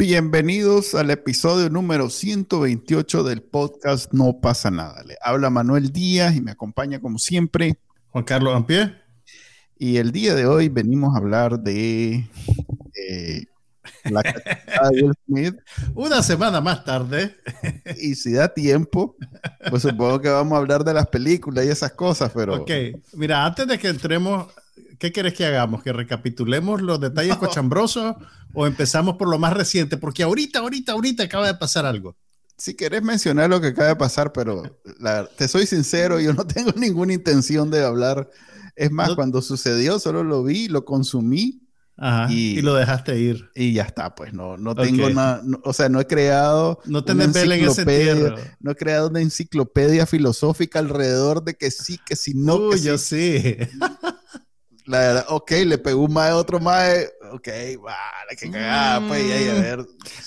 Bienvenidos al episodio número 128 del podcast No pasa nada. Le habla Manuel Díaz y me acompaña como siempre Juan Carlos Ampie. Y el día de hoy venimos a hablar de eh, la de Will Smith. Una semana más tarde. Y si da tiempo, pues supongo que vamos a hablar de las películas y esas cosas, pero... Ok, mira, antes de que entremos, ¿qué quieres que hagamos? ¿Que recapitulemos los detalles cochambrosos o empezamos por lo más reciente? Porque ahorita, ahorita, ahorita acaba de pasar algo si querés mencionar lo que acaba de pasar, pero te soy sincero, yo no tengo ninguna intención de hablar. Es más, cuando sucedió, solo lo vi, lo consumí. y, lo dejaste ir. Y ya está, pues no, no tengo nada, o sea, no he creado. No tenés en ese No he creado una enciclopedia filosófica alrededor de que sí, que si no. Uy, yo sí. La verdad, ok, le pegó un mae a otro mae, ok, vale, que cagada, pues, y ahí a ver.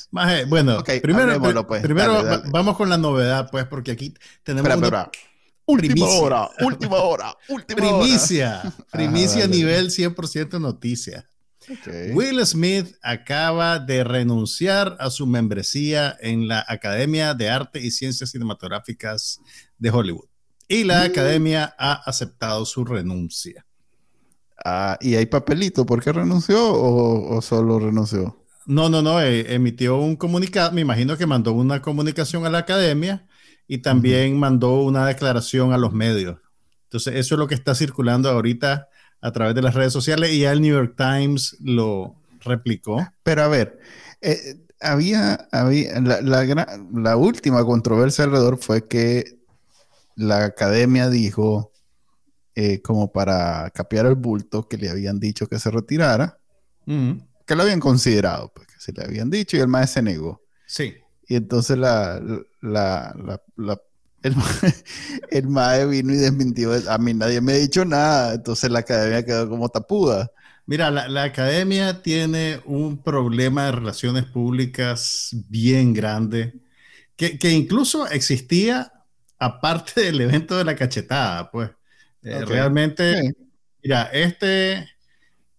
Maje, bueno, primero, pues, primero vamos con la novedad, pues, porque aquí tenemos espera, Última hora, última hora, última primicia, hora. Primicia, nivel 100% noticia. Will Smith acaba de renunciar a su membresía en la Academia de Arte y Ciencias Cinematográficas de Hollywood. Y la mm. academia ha aceptado su renuncia. Ah, ¿Y hay papelito? ¿Por qué renunció o, solo renunció? No, no, no. Eh, emitió un comunicado. Me imagino que mandó una comunicación a la academia y también mandó una declaración a los medios. Entonces, eso es lo que está circulando ahorita a través de las redes sociales y ya el New York Times lo replicó. Pero a ver, eh, había, había la, la última controversia alrededor fue que la academia dijo eh, como para capear el bulto que le habían dicho que se retirara, que lo habían considerado, pues, que se le habían dicho y el maestro se negó. Sí. Y entonces la, la, la, el, el mae vino y desmintió, a mí nadie me ha dicho nada, entonces la academia quedó como tapuda. Mira, la, la, academia tiene un problema de relaciones públicas bien grande, que, que, incluso existía aparte del evento de la cachetada, pues. Eh, realmente, mira, este,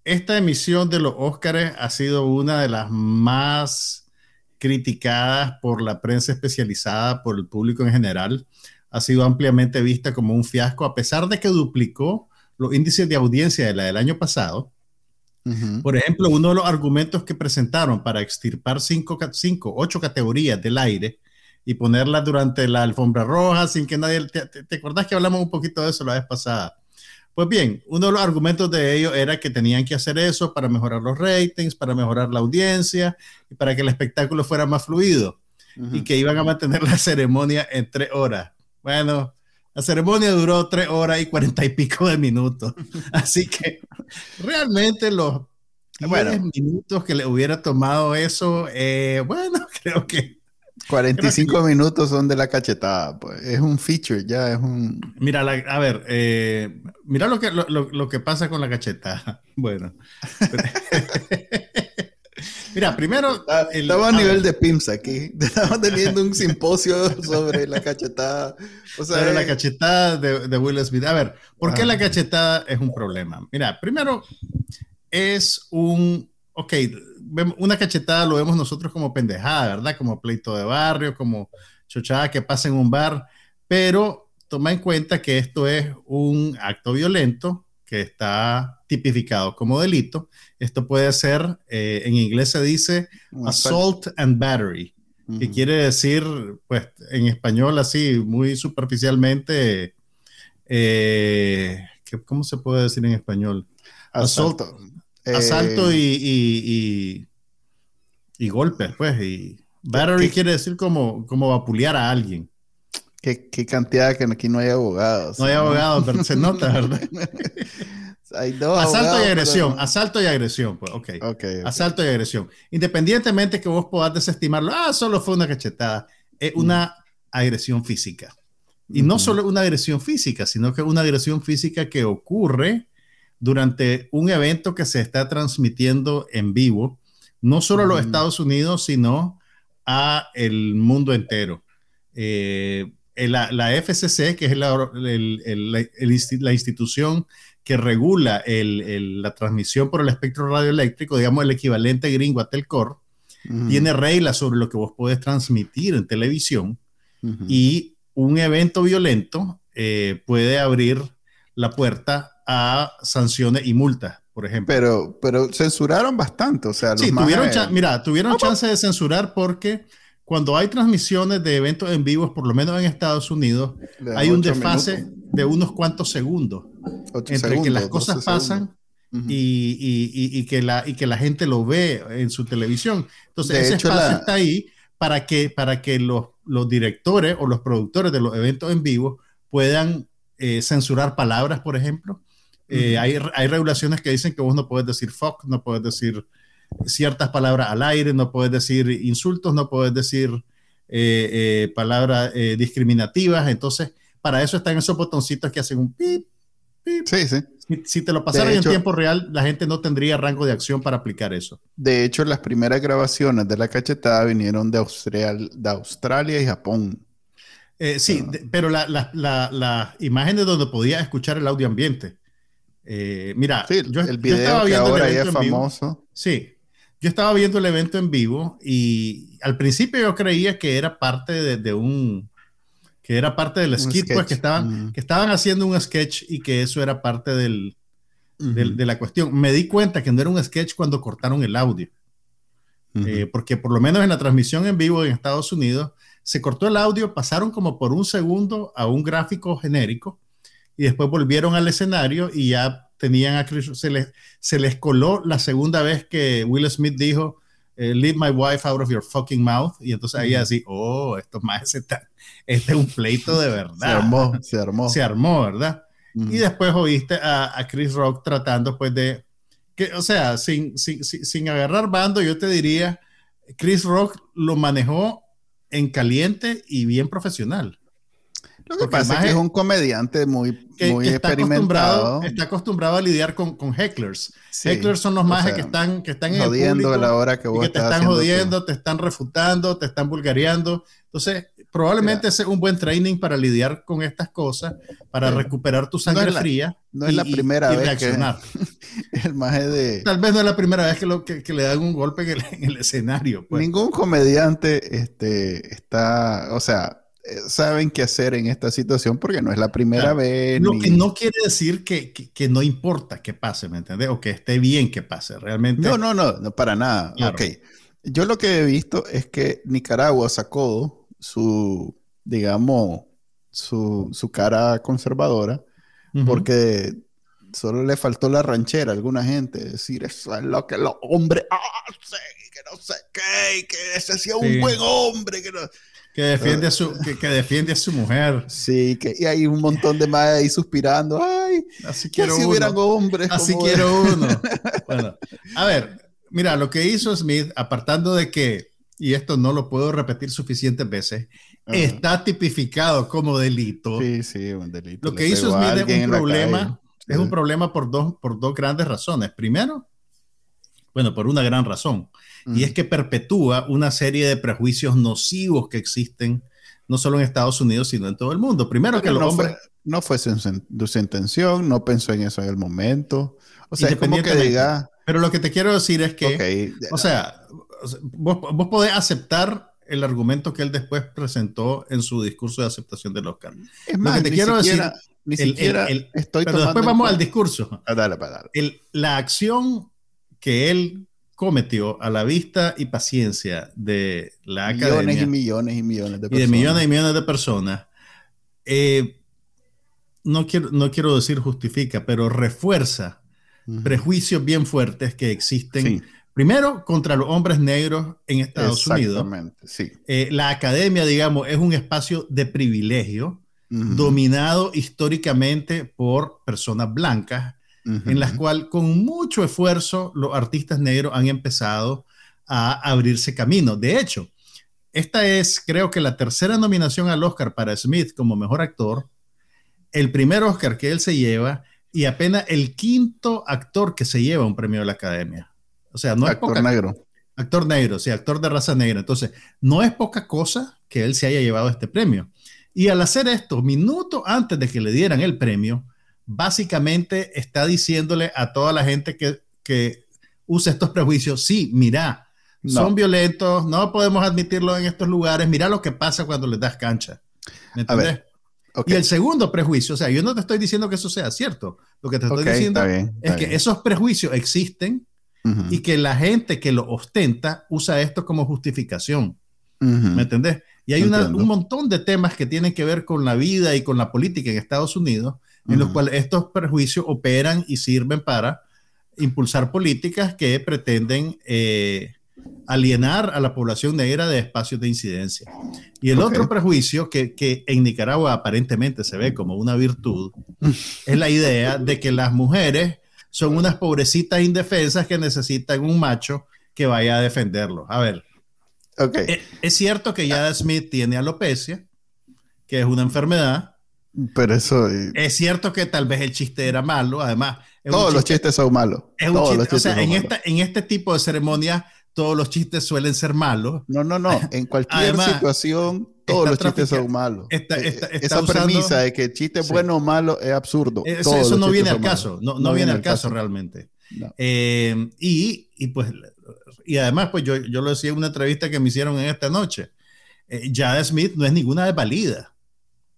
esta emisión de los Óscares ha sido una de las más criticadas por la prensa especializada, por el público en general. Ha sido ampliamente vista como un fiasco, a pesar de que duplicó los índices de audiencia de la del año pasado. Por ejemplo, uno de los argumentos que presentaron para extirpar cinco, cinco, ocho categorías del aire y ponerla durante la alfombra roja sin que nadie... ¿Te, te, acordás que hablamos un poquito de eso la vez pasada? Pues bien, uno de los argumentos de ellos era que tenían que hacer eso para mejorar los ratings, para mejorar la audiencia y para que el espectáculo fuera más fluido y que iban a mantener la ceremonia en tres horas. Bueno, la ceremonia duró tres horas y cuarenta y pico de minutos. Así que realmente los bueno. minutos que le hubiera tomado eso, eh, bueno, creo que 45 minutos son de la cachetada, pues. Es un feature, ya es un. Mira, a ver, eh, mira lo que, lo, que pasa con la cachetada. Bueno. mira, primero. Estaba a, nivel de PIMS aquí. Estamos teniendo un simposio sobre la cachetada. O sea, sobre la cachetada de, Will Smith. A ver, ¿por qué la cachetada es un problema? Mira, primero, es un. Ok, una cachetada lo vemos nosotros como pendejada, ¿verdad? Como pleito de barrio, como chochada que pasa en un bar, pero toma en cuenta que esto es un acto violento que está tipificado como delito. Esto puede ser, eh, en inglés se dice assault and battery, que quiere decir, pues en español así, muy superficialmente, eh, ¿cómo se puede decir en español? Asalto. Asalto eh, y, y, golpes, pues. Y battery quiere decir como, como vapulear a alguien. Qué, qué cantidad que aquí no hay abogados. No hay abogados, pero se nota, ¿verdad? asalto y agresión, asalto y agresión, pues, okay. okay. Asalto y agresión. Independientemente que vos puedas desestimarlo, ah, solo fue una cachetada, es una agresión física. Y no solo una agresión física, sino que una agresión física que ocurre durante un evento que se está transmitiendo en vivo, no solo a los Estados Unidos, sino a el mundo entero. Eh, la, la, FCC, que es la, la institución que regula la transmisión por el espectro radioeléctrico, digamos el equivalente gringo a Telcor, tiene reglas sobre lo que vos podés transmitir en televisión y un evento violento eh, puede abrir la puerta a sanciones y multas, por ejemplo. Pero, pero censuraron bastante, o sea, sí, tuvieron, mira, tuvieron chance de censurar porque cuando hay transmisiones de eventos en vivos, por lo menos en Estados Unidos, hay un desfase de unos cuantos segundos entre que las cosas pasan y, que la, y que la gente lo ve en su televisión. Entonces, ese espacio está ahí para que, para que los, los, directores o los productores de los eventos en vivo puedan eh, censurar palabras, por ejemplo. Eh, hay, hay regulaciones que dicen que vos no puedes decir fuck, no puedes decir ciertas palabras al aire, no puedes decir insultos, no puedes decir eh, eh, palabras discriminativas. Entonces, para eso están esos botoncitos que hacen un pip, pip. Sí, sí. Si, te lo pasaran en tiempo real, la gente no tendría rango de acción para aplicar eso. De hecho, las primeras grabaciones de la cachetada vinieron de, de Australia y Japón. sí, pero las imágenes donde podía escuchar el audio ambiente. Mira, yo, el video estaba viendo que ahora es famoso. Sí, yo estaba viendo el evento en vivo y al principio yo creía que era parte de, un que era parte del skit, pues que estaban, que estaban haciendo un sketch y que eso era parte del, de la cuestión. Me di cuenta que no era un sketch cuando cortaron el audio. Eh, porque por lo menos en la transmisión en vivo en Estados Unidos, se cortó el audio, pasaron como por un segundo a un gráfico genérico y después volvieron al escenario y ya tenían a Chris, se les, se les coló la segunda vez que Will Smith dijo, eh, leave my wife out of your fucking mouth. Y entonces ahí así, oh, esto más este es un pleito de verdad. Se armó, se armó. Se armó, ¿verdad? Y después oíste a, a, Chris Rock tratando pues de, que, o sea, sin, sin, sin agarrar bando, yo te diría, Chris Rock lo manejó en caliente y bien profesional. Lo que pasa es que es un comediante muy, muy está experimentado. Acostumbrado, está acostumbrado a lidiar con, con hecklers. hecklers son los más que están, que están jodiendo a la hora que vos que te están jodiendo, te están refutando, te están vulgareando. Entonces, probablemente ese es un buen training para lidiar con estas cosas, para recuperar tu sangre fría. No es la primera vez reaccionar. que el maje de... Tal vez no es la primera vez que, lo, que, le dan un golpe en el, en el escenario. Pues. Ningún comediante este, está, o sea, saben qué hacer en esta situación porque no es la primera vez. Lo que no quiere decir que, que, no importa que pase, ¿me entiendes? O que esté bien que pase, realmente. No, no, no, no para nada. Ok. Yo lo que he visto es que Nicaragua sacó su, digamos, su, su cara conservadora porque solo le faltó la ranchera a alguna gente, decir eso es lo que los hombres hacen, que no sé qué, que ese sea un buen hombre, que no... Que defiende, a su, que, defiende a su mujer. Sí, que y hay un montón de más ahí suspirando. Ay, así quiero si hubieran hombres. Así quiero uno. Bueno, a ver, mira, lo que hizo Smith, apartando de que, y esto no lo puedo repetir suficientes veces, está tipificado como delito. Sí, sí, un delito. Lo que hizo Smith es un problema, es un problema por dos, por dos grandes razones. Primero, bueno, por una gran razón y es que perpetúa una serie de prejuicios nocivos que existen no solo en Estados Unidos, sino en todo el mundo. Primero que no Fue, no fue su, intención, no pensó en eso en el momento. O sea, es como que diga... Pero lo que te quiero decir es que, o sea, vos, vos podés aceptar el argumento que él después presentó en su discurso de aceptación del Oscar. Es más, lo que te quiero siquiera, decir, ni siquiera estoy pero después vamos al discurso. Dale, pues, dale. la acción que él cometió a la vista y paciencia de la millones academia. y millones y millones de personas. Y de millones y millones de personas. Eh, no, quiero, no quiero decir justifica, pero refuerza prejuicios bien fuertes que existen. Primero, contra los hombres negros en Estados Unidos. Sí. Eh, la academia, digamos, es un espacio de privilegio, dominado históricamente por personas blancas en las cuales con mucho esfuerzo los artistas negros han empezado a abrirse camino. De hecho, esta es, creo que la tercera nominación al Oscar para Smith como mejor actor, el primer Oscar que él se lleva y apenas el quinto actor que se lleva un premio de la Academia. O sea, no actor negro. Actor negro, sí, actor de raza negra. Entonces, no es poca cosa que él se haya llevado este premio. Y al hacer esto, minutos antes de que le dieran el premio, básicamente está diciéndole a toda la gente que, que usa estos prejuicios, sí, mira, son violentos, no podemos admitirlo en estos lugares, mira lo que pasa cuando les das cancha. ¿Me entiendes? Y el segundo prejuicio, o sea, yo no te estoy diciendo que eso sea cierto, lo que te estoy diciendo es que esos prejuicios existen y que la gente que lo ostenta usa esto como justificación. ¿Me entendés? Y hay un montón de temas que tienen que ver con la vida y con la política en Estados Unidos, en los cuales estos prejuicios operan y sirven para impulsar políticas que pretenden eh, alienar a la población negra de espacios de incidencia. Y el otro prejuicio que, que, en Nicaragua aparentemente se ve como una virtud es la idea de que las mujeres son unas pobrecitas indefensas que necesitan un macho que vaya a defenderlos. A ver, okay. es, es, cierto que Yada Smith tiene alopecia, que es una enfermedad. Pero eso... Es cierto que tal vez el chiste era malo, además... Todos los chistes son malos. o sea, en, esta, en este tipo de ceremonias todos los chistes suelen ser malos. No, no, no. En cualquier situación, todos los chistes son malos. Eh, esa premisa de que chiste bueno o malo es absurdo. Eso, no viene al caso. No, no, viene al caso, realmente. Eh, y, y, pues, y además, pues yo, yo lo decía en una entrevista que me hicieron en esta noche. Eh, Jada Smith no es ninguna desvalida.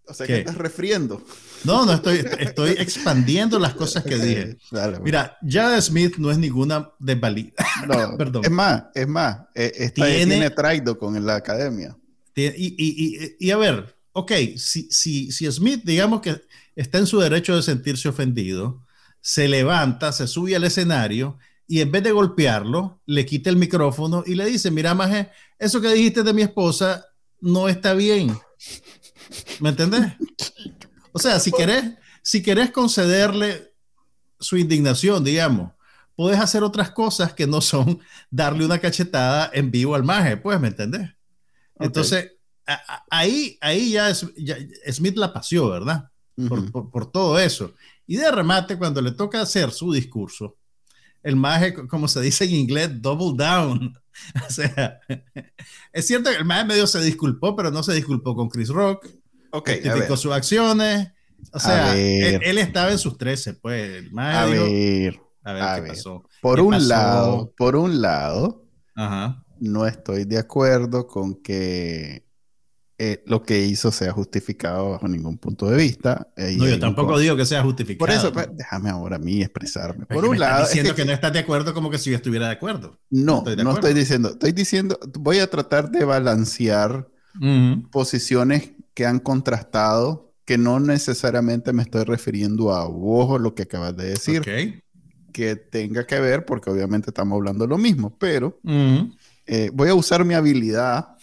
O sea, que estás refriendo. No, no estoy, estoy expandiendo las cosas que dije. Mira, Jada Smith no es ninguna desvalida. No, perdón. Es más, es más, eh, tiene, traído con la academia. y, y, y, a ver, ok, si, si, si Smith, digamos que está en su derecho de sentirse ofendido, se levanta, se sube al escenario y en vez de golpearlo, le quita el micrófono y le dice, mira, Maje, eso que dijiste de mi esposa no está bien. ¿Me entendés? O sea, si querés, si querés concederle su indignación, digamos, puedes hacer otras cosas que no son darle una cachetada en vivo al maje, pues, ¿me entendés? Entonces, ahí, ahí ya, Smith la paseó, ¿verdad? por, todo eso. Y de remate, cuando le toca hacer su discurso, el maje, como se dice en inglés, double down. O sea, es cierto que el maje medio se disculpó, pero no se disculpó con Chris Rock Okay, justificó sus acciones. O sea, él, estaba en sus 13, pues. a, ver, a ver, qué pasó. Por un lado, por un lado, no estoy de acuerdo con que eh, lo que hizo sea justificado bajo ningún punto de vista. no, yo tampoco digo que sea justificado. Por eso, pues, déjame ahora a mí expresarme. Por un lado. diciendo que, no estás de acuerdo como que si yo estuviera de acuerdo. No, no estoy, diciendo. Estoy diciendo, voy a tratar de balancear posiciones que han contrastado, que no necesariamente me estoy refiriendo a vos lo que acabas de decir, que tenga que ver, porque obviamente estamos hablando lo mismo, pero eh, voy a usar mi habilidad.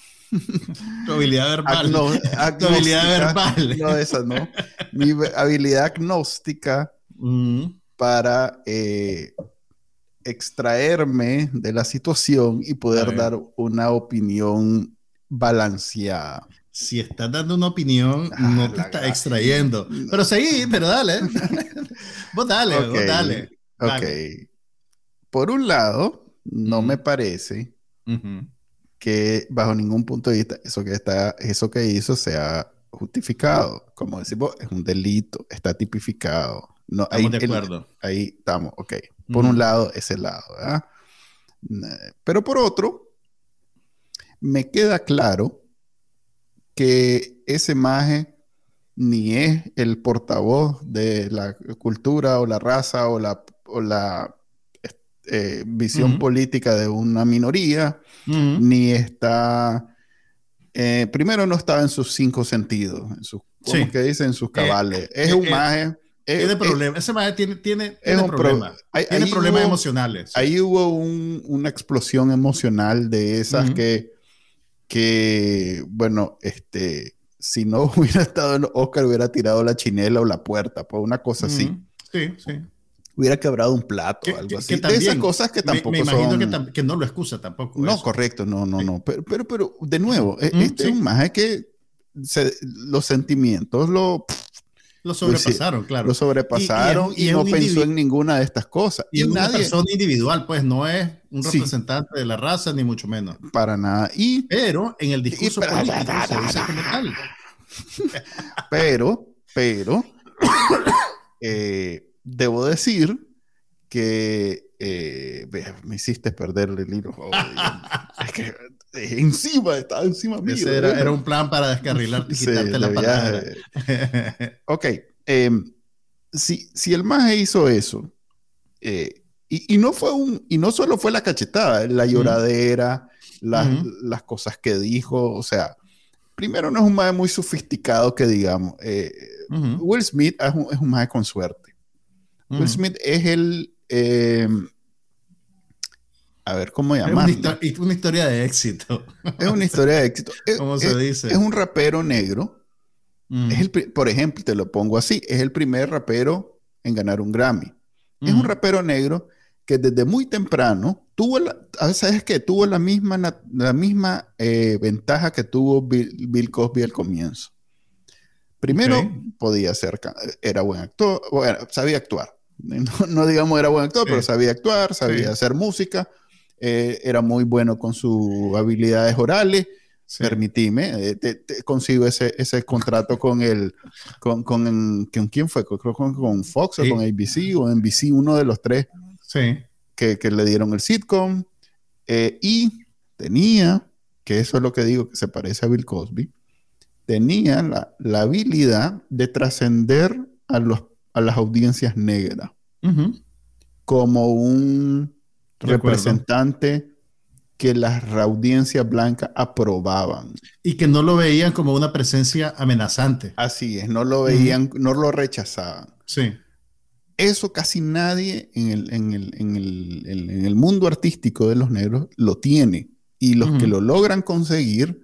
Tu habilidad verbal. tu habilidad verbal. No, esa no. Mi habilidad agnóstica para eh, extraerme de la situación y poder dar una opinión balanceada si estás dando una opinión, ah, no te está extrayendo. Pero seguí, pero dale. vos dale, vos dale. Ok. Por un lado, no me parece que bajo ningún punto de vista eso que, está, eso que hizo sea justificado. Como decimos, es un delito, está tipificado. No, estamos de acuerdo. ahí estamos, ok. Por un lado, ese lado, ¿verdad? Pero por otro, me queda claro que ese maje ni es el portavoz de la cultura o la raza o la, o la eh, visión política de una minoría, ni está, eh, primero no estaba en sus cinco sentidos, en sus, que dicen? En sus eh, cabales. es un maje... Tiene problemas. Ese maje tiene, tiene, tiene problemas. tiene problemas emocionales. Ahí hubo una explosión emocional de esas que que, bueno, este, si no hubiera estado en Oscar, hubiera tirado la chinela o la puerta, pues una cosa así. Sí, sí. Hubiera quebrado un plato o algo así. de esas cosas que tampoco me, me imagino que, no lo excusa tampoco. No, correcto, no, no, no. Pero, pero, pero, de nuevo, e, este es un maje que los sentimientos lo... Lo sobrepasaron, claro. Lo sobrepasaron y, no pensó en ninguna de estas cosas. Y, una persona individual, pues no es un representante de la raza, ni mucho menos. Para nada. Y, pero en el discurso político se dice como tal. Pero, pero, eh, debo decir que eh, me hiciste perder el hilo. es que encima, estaba encima mío. Ese era, un plan para descarrilarte y quitarte la palabra. ok. Em, si, si, el maje hizo eso, eh, y, y, no fue un, y no solo fue la cachetada, la lloradera, las cosas que dijo, o sea, primero no es un maje muy sofisticado que digamos. Eh, Will Smith es un, es un maje con suerte. Will Smith es el em, a ver cómo llamarlo. Es una, historia de éxito. Es una historia de éxito. ¿Cómo se dice? Es un rapero negro. Mm. Es el, por ejemplo, te lo pongo así, es el primer rapero en ganar un Grammy. Es un rapero negro que desde muy temprano tuvo la, ¿sabes qué? Tuvo la misma, la misma eh, ventaja que tuvo Bill, Cosby al comienzo. Primero, podía ser, era buen actor, bueno, sabía actuar. No, digamos era buen actor, pero sabía actuar, sabía hacer música, eh, era muy bueno con sus habilidades orales. Permitime, eh, te, consigo ese, ese contrato con el, con, con, con quién fue, creo con, con Fox o con ABC o NBC, uno de los tres que, que, le dieron el sitcom. Eh, y tenía, que eso es lo que digo que se parece a Bill Cosby, tenía la, la habilidad de trascender a, los, a las audiencias negras como un representante que las audiencias blancas aprobaban. Y que no lo veían como una presencia amenazante. Así es, no lo veían, no lo rechazaban. Sí. Eso casi nadie en el, en el, en el, en el mundo artístico de los negros lo tiene. Y los que lo logran conseguir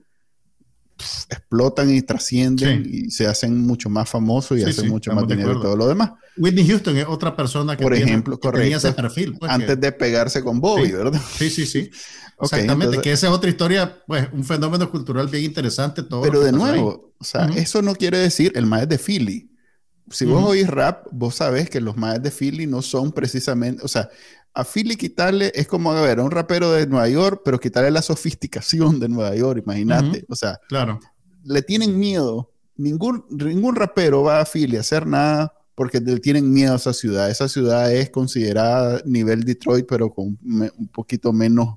explotan y trascienden y se hacen mucho más famosos y hacen mucho más dinero y todo lo demás. Whitney Houston es otra persona que, Por ejemplo, tenía ese perfil. Pues, antes de pegarse con Bobby, ¿verdad? Sí, sí, sí. Exactamente, que esa es otra historia, pues un fenómeno cultural bien interesante. Todo pero de nuevo, o sea, eso no quiere decir el maestro de Philly. Si vos oís rap, vos sabés que los maestros de Philly no son precisamente, o sea, a Philly quitarle es como, a ver, a un rapero de Nueva York, pero quitarle la sofisticación de Nueva York, imagínate. O sea, claro. le tienen miedo. Ningún, ningún rapero va a Philly a hacer nada porque le tienen miedo a esa ciudad. Esa ciudad es considerada nivel Detroit, pero con un poquito menos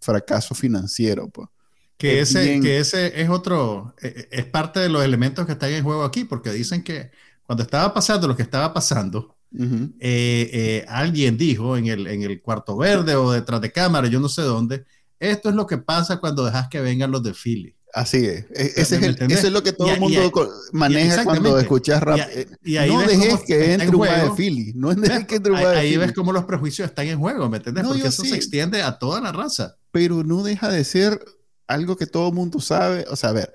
fracaso financiero. Pues. Que ese, que ese es otro, e, e, es parte de los elementos que están en juego aquí, porque dicen que cuando estaba pasando lo que estaba pasando, eh, eh, alguien dijo en el, en el cuarto verde o detrás de cámara, yo no sé dónde, esto es lo que pasa cuando dejas que vengan los de Philly. Así es. E, ese es eso es lo que todo el mundo maneja cuando escuchas rap. Y, ahí no dejes que entre un de Philly. No dejes que entre un Ahí, ahí ves cómo los prejuicios están en juego, ¿me entiendes? Porque eso se extiende a toda la raza. Pero no deja de ser algo que todo el mundo sabe. O sea, a ver,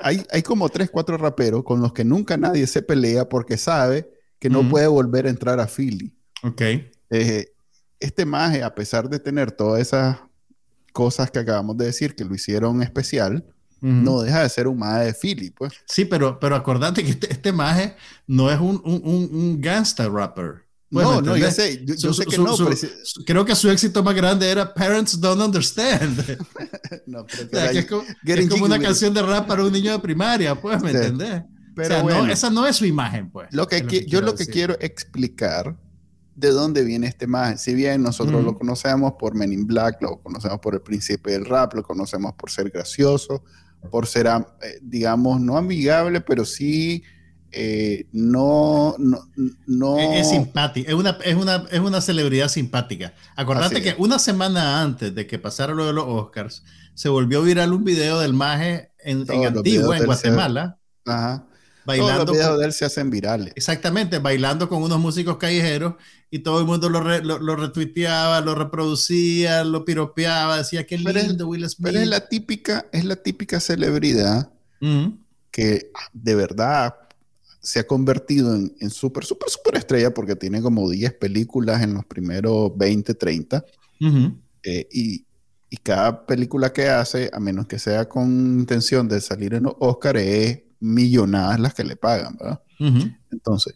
hay, hay como tres, cuatro raperos con los que nunca nadie se pelea porque sabe que no puede volver a entrar a Philly. Ok. Eh, este maje, a pesar de tener todas esas cosas que acabamos de decir que lo hicieron especial, no deja de ser un maje de Philly, pues. Sí, pero, pero acordate que este, este maje no es un, un, un, gangsta rapper. Pues, no, no, yo sé, yo, sé que no. creo que su éxito más grande era Parents Don't Understand. no, pero que es como, una canción de rap para un niño de primaria, pues, ¿me entendés? Pero esa no es su imagen, pues. Lo que, yo lo que quiero explicar de dónde viene este imagen. Si bien nosotros lo conocemos por Men in Black, lo conocemos por el príncipe del rap, lo conocemos por ser gracioso, por ser, eh, digamos, no amigable, pero sí eh, no, no, Es, simpático, es una, es, una, es una celebridad simpática. Acordate que una semana antes de que pasara lo de los Oscars, se volvió viral un video del maje en, en Antigua, en Guatemala. Ajá bailando. Todos los videos de él se hacen virales. Exactamente, bailando con unos músicos callejeros y todo el mundo lo, lo, retuiteaba, lo reproducía, lo piropeaba, decía que lindo Will Smith. Pero es la típica, es la típica celebridad que de verdad se ha convertido en, en súper, súper, súper estrella porque tiene como 10 películas en los primeros 20, 30. Eh, y, y, cada película que hace, a menos que sea con intención de salir en los Oscar, es millonadas las que le pagan, ¿verdad? Entonces,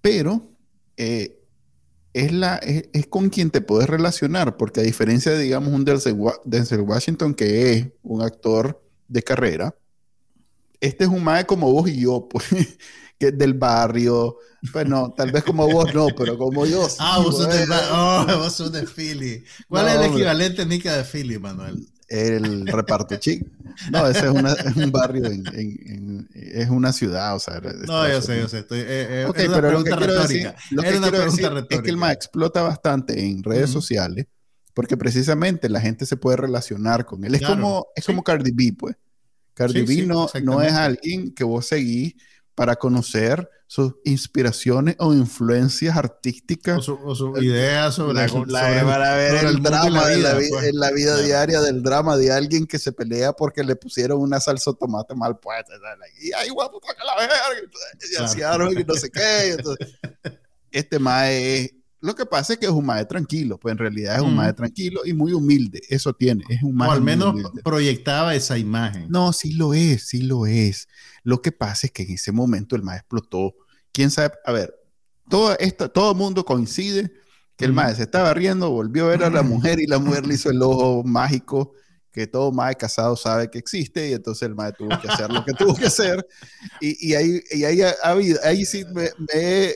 pero eh, es, la, es, con quien te puedes relacionar, porque a diferencia de, digamos, un Denzel, Washington, que es un actor de carrera, este es un mae como vos y yo, pues, que es del barrio. Pues no, tal vez como vos no, pero como yo. ah, vos sos, de, oh, vos sos de Philly. ¿Cuál es el equivalente nica de Philly, Manuel? El reparto chic. No, ese es, una, es un barrio, en, en, es una ciudad, o sea. No, yo sé, yo sé. Estoy, eh, eh es una pregunta retórica. es una pregunta retórica. Es que el MA explota bastante en redes sociales porque precisamente la gente se puede relacionar con él. Es, como, es como Cardi B, pues. Cardi B no, no es alguien que vos seguís para conocer sus inspiraciones o influencias artísticas. O sus ideas sobre, la, para ver el, drama de la, vida, en la vida diaria del drama de alguien que se pelea porque le pusieron una salsa de tomate mal puesta. Y ahí guapo, toca la verga. Y claro. y no sé qué. este mae es lo que pasa es que es un mae tranquilo, pues en realidad es un mae tranquilo y muy humilde. Eso tiene, es un mae. O al menos proyectaba esa imagen. No, sí lo es, sí lo es. Lo que pasa es que en ese momento el mae explotó. Quién sabe, a ver, todo, esto, todo mundo coincide que el mae se estaba riendo, volvió a ver a la mujer y la mujer le hizo el ojo mágico que todo mae casado sabe que existe y entonces el mae tuvo que hacer lo que tuvo que hacer. Y, y ahí, y ahí, ha, habido, ahí sí me, me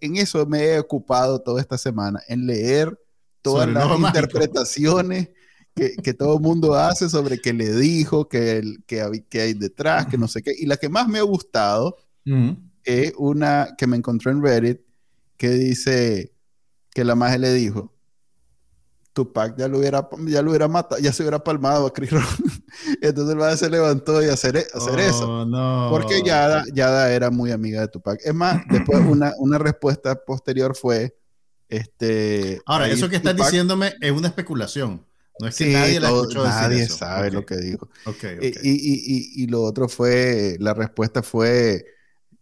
en eso me he ocupado toda esta semana, en leer todas las interpretaciones que, que, todo el mundo hace sobre qué le dijo, qué que, que, hay detrás, que no sé qué. Y la que más me ha gustado es una que me encontré en Reddit que dice que la magia le dijo, Tupac ya lo hubiera, ya lo hubiera matado, ya se hubiera palmado a Chris Rock. Entonces el madre se levantó y hacer, hacer eso. Oh, Porque Yada, Yada era muy amiga de Tupac. Es más, después una, una respuesta posterior fue, este... Ahora, eso que estás diciéndome es una especulación. No es que nadie la escuchó Nadie sabe lo que dijo. Y, y, y, lo otro fue, la respuesta fue,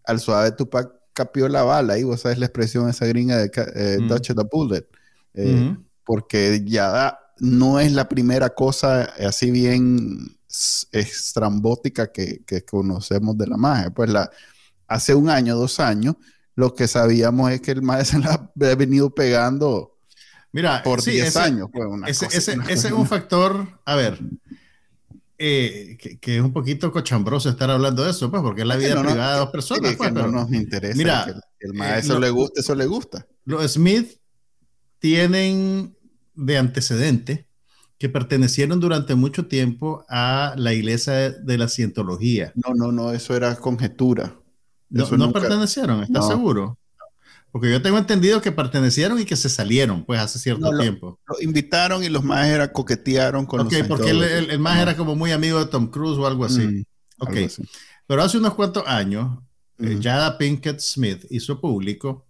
al suave Tupac capió la bala. Y vos sabes la expresión esa gringa de eh, mm. the Bullet. Eh, porque ya no es la primera cosa así bien estrambótica que, conocemos de la magia. Pues la, hace un año, dos años, lo que sabíamos es que el maestro se la ha venido pegando Mira, por 10 años. ese, ese, es un factor, a ver, eh, que, es un poquito cochambroso estar hablando de eso, pues, porque es la vida privada de dos personas. Pues, no nos interesa. Mira, que el, maestro eh, le gusta, eso le gusta. Los Smith tienen de antecedente que pertenecieron durante mucho tiempo a la iglesia de la cientología. No, no, no, eso era conjetura. no, pertenecieron, ¿estás seguro? Porque yo tengo entendido que pertenecieron y que se salieron, pues, hace cierto tiempo. Lo, invitaron y los más era coquetearon con Ok, porque el, el, más era como muy amigo de Tom Cruise o algo así. Mm, ok. Pero hace unos cuantos años, eh, Jada Pinkett Smith hizo público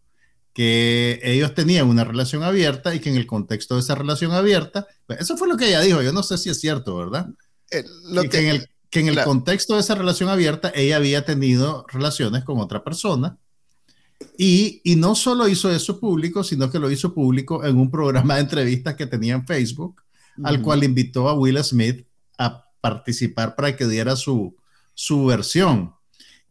que ellos tenían una relación abierta y que en el contexto de esa relación abierta, pues, eso fue lo que ella dijo, yo no sé si es cierto, ¿verdad? Eh, lo que, en el, que en el contexto de esa relación abierta ella había tenido relaciones con otra persona y, y, no solo hizo eso público, sino que lo hizo público en un programa de entrevistas que tenía en Facebook, al cual invitó a Will Smith a participar para que diera su, su versión.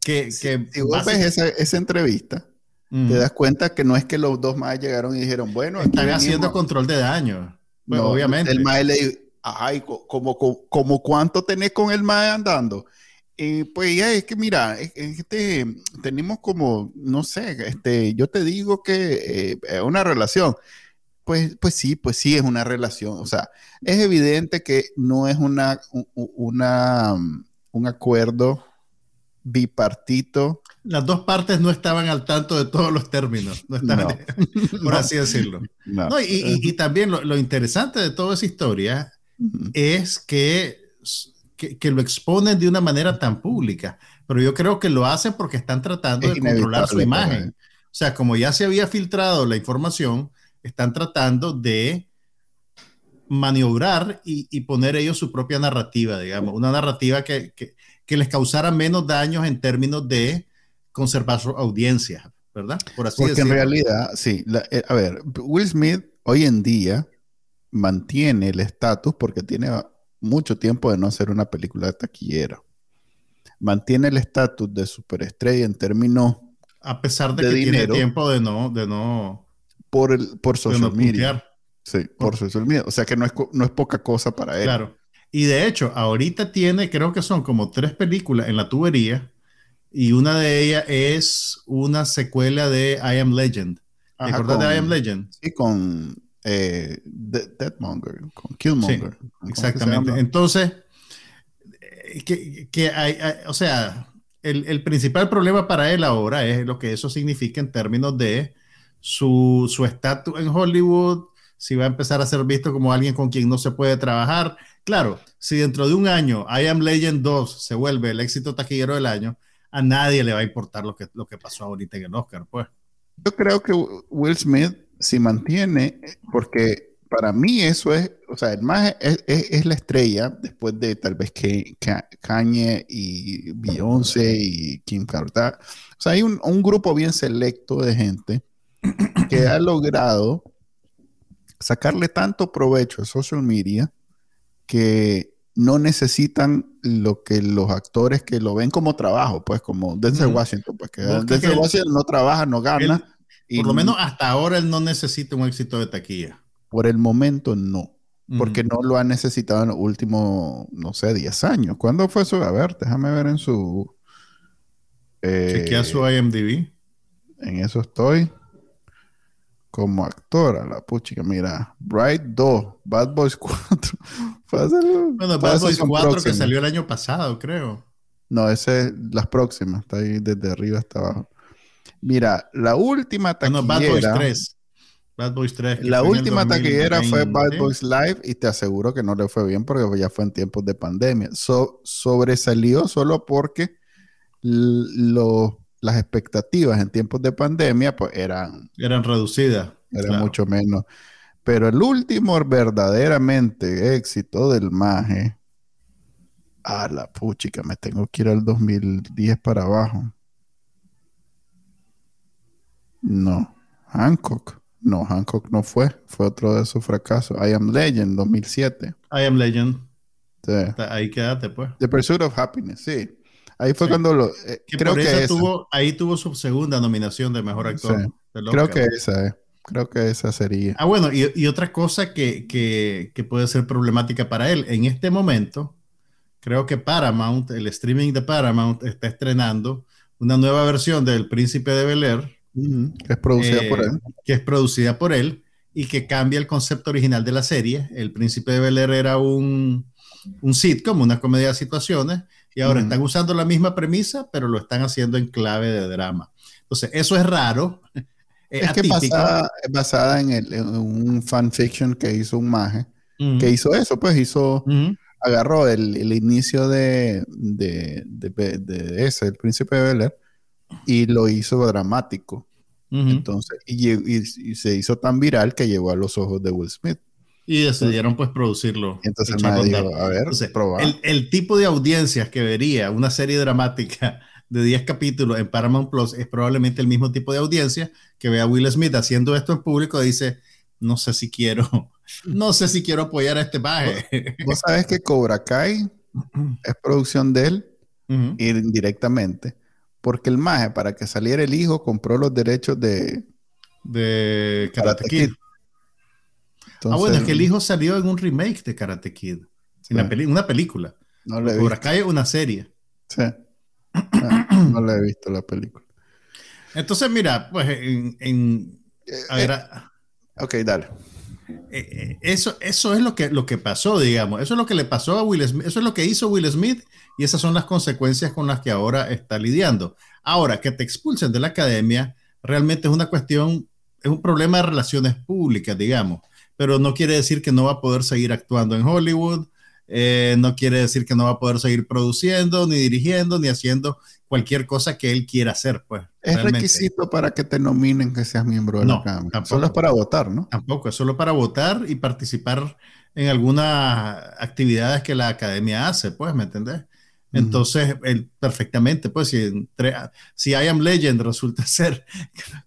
Que, que si vos ves esa, esa entrevista, te das cuenta que no es que los dos más llegaron y dijeron, bueno, están haciendo control de daño. Pues, obviamente. El mae le dijo, ay, como, como, cuánto tenés con el mae andando. Pues ya es que mira, este, tenemos como, no sé, este, yo te digo que eh, es una relación. Pues, pues sí, pues sí es una relación. O sea, es evidente que no es una, una, un acuerdo bipartito. Las dos partes no estaban al tanto de todos los términos, no estaban, por así decirlo. y, también lo, interesante de toda esa historia es que, que, lo exponen de una manera tan pública, pero yo creo que lo hacen porque están tratando de controlar su imagen. O sea, como ya se había filtrado la información, están tratando de maniobrar y, poner ellos su propia narrativa, digamos, una narrativa que, que les causara menos daños en términos de conservar su audiencia, ¿verdad? Por así Porque en realidad, sí, eh, a ver, Will Smith hoy en día mantiene el estatus porque tiene mucho tiempo de no hacer una película de taquillera. Mantiene el estatus de superestrella en términos a pesar de, que tiene tiempo de no de no por el por social media. Sí, por social media, o sea que no es, no es poca cosa para él. Claro. Y de hecho, ahorita tiene, creo que son como tres películas en la tubería y una de ellas es una secuela de I Am Legend. ¿Te acuerdas de I Am Legend? Sí, con eh, Deadmonger, con Killmonger. exactamente. Entonces, eh, que, hay, o sea, el, principal problema para él ahora es lo que eso significa en términos de su estatus en Hollywood, si va a empezar a ser visto como alguien con quien no se puede trabajar. Claro, si dentro de un año I Am Legend 2 se vuelve el éxito taquillero del año, a nadie le va a importar lo que, lo que pasó ahorita en el Oscar, pues. Yo creo que Will Smith, si mantiene, porque para mí eso es, o sea, el más es, la estrella después de tal vez que, Kanye y Beyoncé y Kim Kardashian. O sea, hay un, un grupo bien selecto de gente que ha logrado sacarle tanto provecho a social media que no necesitan lo que los actores que lo ven como trabajo, pues como Denzel Washington, pues que Denzel Washington no trabaja, no gana. y por lo menos hasta ahora él no necesita un éxito de taquilla. Por el momento no, porque no lo ha necesitado en los últimos, no sé, 10 años. ¿Cuándo fue eso? A ver, déjame ver en su... Eh, Chequea su IMDb. En eso estoy como actora, la puchica, mira, Bright 2, Bad Boys 4. bueno, Bad Boys 4 que salió el año pasado, creo. No, ese es las próximas, está ahí desde arriba hasta abajo. Mira, la última taquillera. No, Bad Boys 3. Bad Boys 3. La última taquillera fue Bad Boys Live y te aseguro que no le fue bien porque ya fue en tiempos de pandemia. sobresalió solo porque los las expectativas en tiempos de pandemia pues eran... Eran reducidas. Era mucho menos. Pero el último verdaderamente éxito del Maje... A la puchica, me tengo que ir al 2010 para abajo. No. Hancock. No, Hancock no fue. Fue otro de sus fracasos. I Am Legend, 2007. I Am Legend. Sí. Ahí quédate, pues. The Pursuit of Happiness, sí. Ahí fue cuando lo. Eh, creo que tuvo, ahí tuvo su segunda nominación de mejor actor. creo que esa, eh. creo que esa sería. Ah, bueno, y, otra cosa que, que, puede ser problemática para él. En este momento, creo que Paramount, el streaming de Paramount, está estrenando una nueva versión del Príncipe de Bel Air. que es producida por eh, él. Que es producida por él y que cambia el concepto original de la serie. El Príncipe de Bel Air era un, un sitcom, una comedia de situaciones y ahora están usando la misma premisa, pero lo están haciendo en clave de drama. Entonces, eso es raro. Es, que basada, es basada en, el, en, un fanfiction que hizo un maje, que hizo eso, pues hizo, agarró el, el inicio de, de, de, ese, el príncipe de Bel y lo hizo dramático. Entonces, y, y, se hizo tan viral que llegó a los ojos de Will Smith. Y decidieron pues producirlo. Entonces a ver, El, el, tipo de audiencias que vería una serie dramática de 10 capítulos en Paramount Plus es probablemente el mismo tipo de audiencia que ve a Will Smith haciendo esto en público y dice, no sé si quiero, no sé si quiero apoyar a este paje. Vos sabes que Cobra Kai es producción de él indirectamente, porque el maje para que saliera el hijo compró los derechos de de Karate, Kid ah, bueno, es que el hijo salió en un remake de Karate Kid. En una película. No le he Por acá hay una serie. Sí. Ah, no, le he visto la película. Entonces, mira, pues en. Eh, a ver, eh, ok, dale. Eh, eso, eso es lo que, lo que pasó, digamos. Eso es lo que le pasó a Will Smith. Eso es lo que hizo Will Smith y esas son las consecuencias con las que ahora está lidiando. Ahora, que te expulsen de la academia realmente es una cuestión, es un problema de relaciones públicas, digamos pero no quiere decir que no va a poder seguir actuando en Hollywood, eh, no quiere decir que no va a poder seguir produciendo, ni dirigiendo, ni haciendo cualquier cosa que él quiera hacer, pues. Es requisito para que te nominen que seas miembro de la Cámara. Solo es para votar, ¿no? Tampoco, es solo para votar y participar en algunas actividades que la academia hace, pues, ¿me entendés? Entonces, él perfectamente, pues si, si I Am Legend resulta ser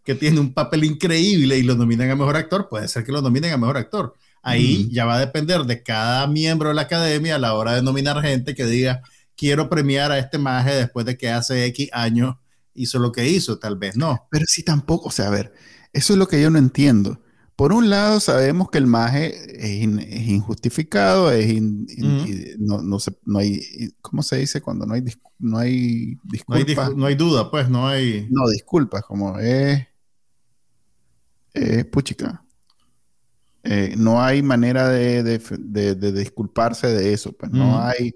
que tiene un papel increíble y lo nominan a mejor actor, puede ser que lo nominen a mejor actor. Ahí ya va a depender de cada miembro de la academia a la hora de nominar gente que diga, quiero premiar a este maje después de que hace X años hizo lo que hizo, tal vez no. Pero si tampoco, o sea, a ver, eso es lo que yo no entiendo. Por un lado, sabemos que el maje es, injustificado, es no, no, no, hay, ¿cómo se dice? Cuando no hay, no hay disculpas. No hay, duda, pues, no hay... No, disculpas, como es... puchica. Eh, no hay manera de, de, disculparse de eso, pues no hay...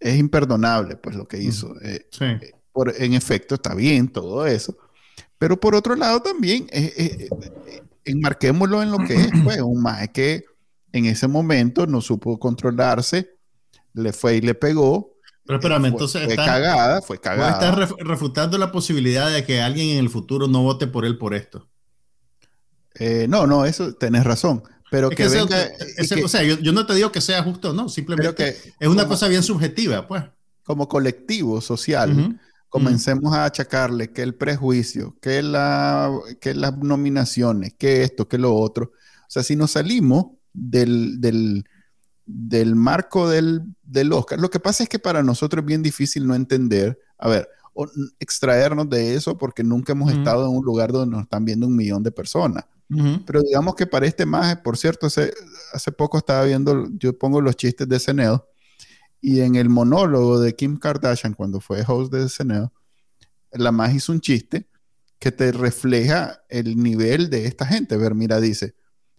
Es imperdonable, pues, lo que hizo. Eh, sí. Eh, por, en efecto, está bien todo eso. Pero por otro lado también enmarquémoslo en lo que es, pues, un maje que en ese momento no supo controlarse, le fue y le pegó. Pero espérame, entonces fue cagada, fue cagada. Estás refutando la posibilidad de que alguien en el futuro no vote por él por esto. Eh, no, no, eso tenés razón. Pero que, venga, o sea, yo, no te digo que sea justo, no, simplemente es una cosa bien subjetiva, pues. Como colectivo social, comencemos a achacarle que el prejuicio, que, la, que las nominaciones, que esto, que lo otro. O sea, si nos salimos del, del, del marco del, del, Oscar, lo que pasa es que para nosotros es bien difícil no entender, a ver, o extraernos de eso porque nunca hemos estado en un lugar donde nos están viendo un millón de personas. Pero digamos que para este maje, por cierto, hace, hace poco estaba viendo, yo pongo los chistes de SNL y en el monólogo de Kim Kardashian, cuando fue host de SNL, la más hizo un chiste que te refleja el nivel de esta gente. Ver, mira, dice,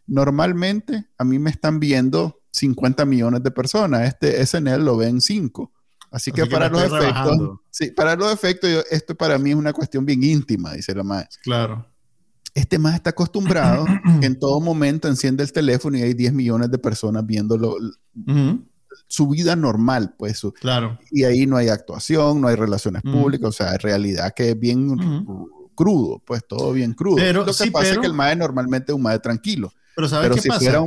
normalmente a mí me están viendo 50 millones de personas, este SNL lo ven 5. Así, que, para los efectos, sí, para los efectos, esto para mí es una cuestión bien íntima, dice la más. Claro. Este más está acostumbrado que en todo momento enciende el teléfono y hay 10 millones de personas viéndolo su vida normal, pues. claro. Y ahí no hay actuación, no hay relaciones públicas, o sea, en realidad que es bien crudo, pues todo bien crudo. Pero, Lo que pasa es que el MAE normalmente es un MAE tranquilo. Pero ¿sabes qué pasa?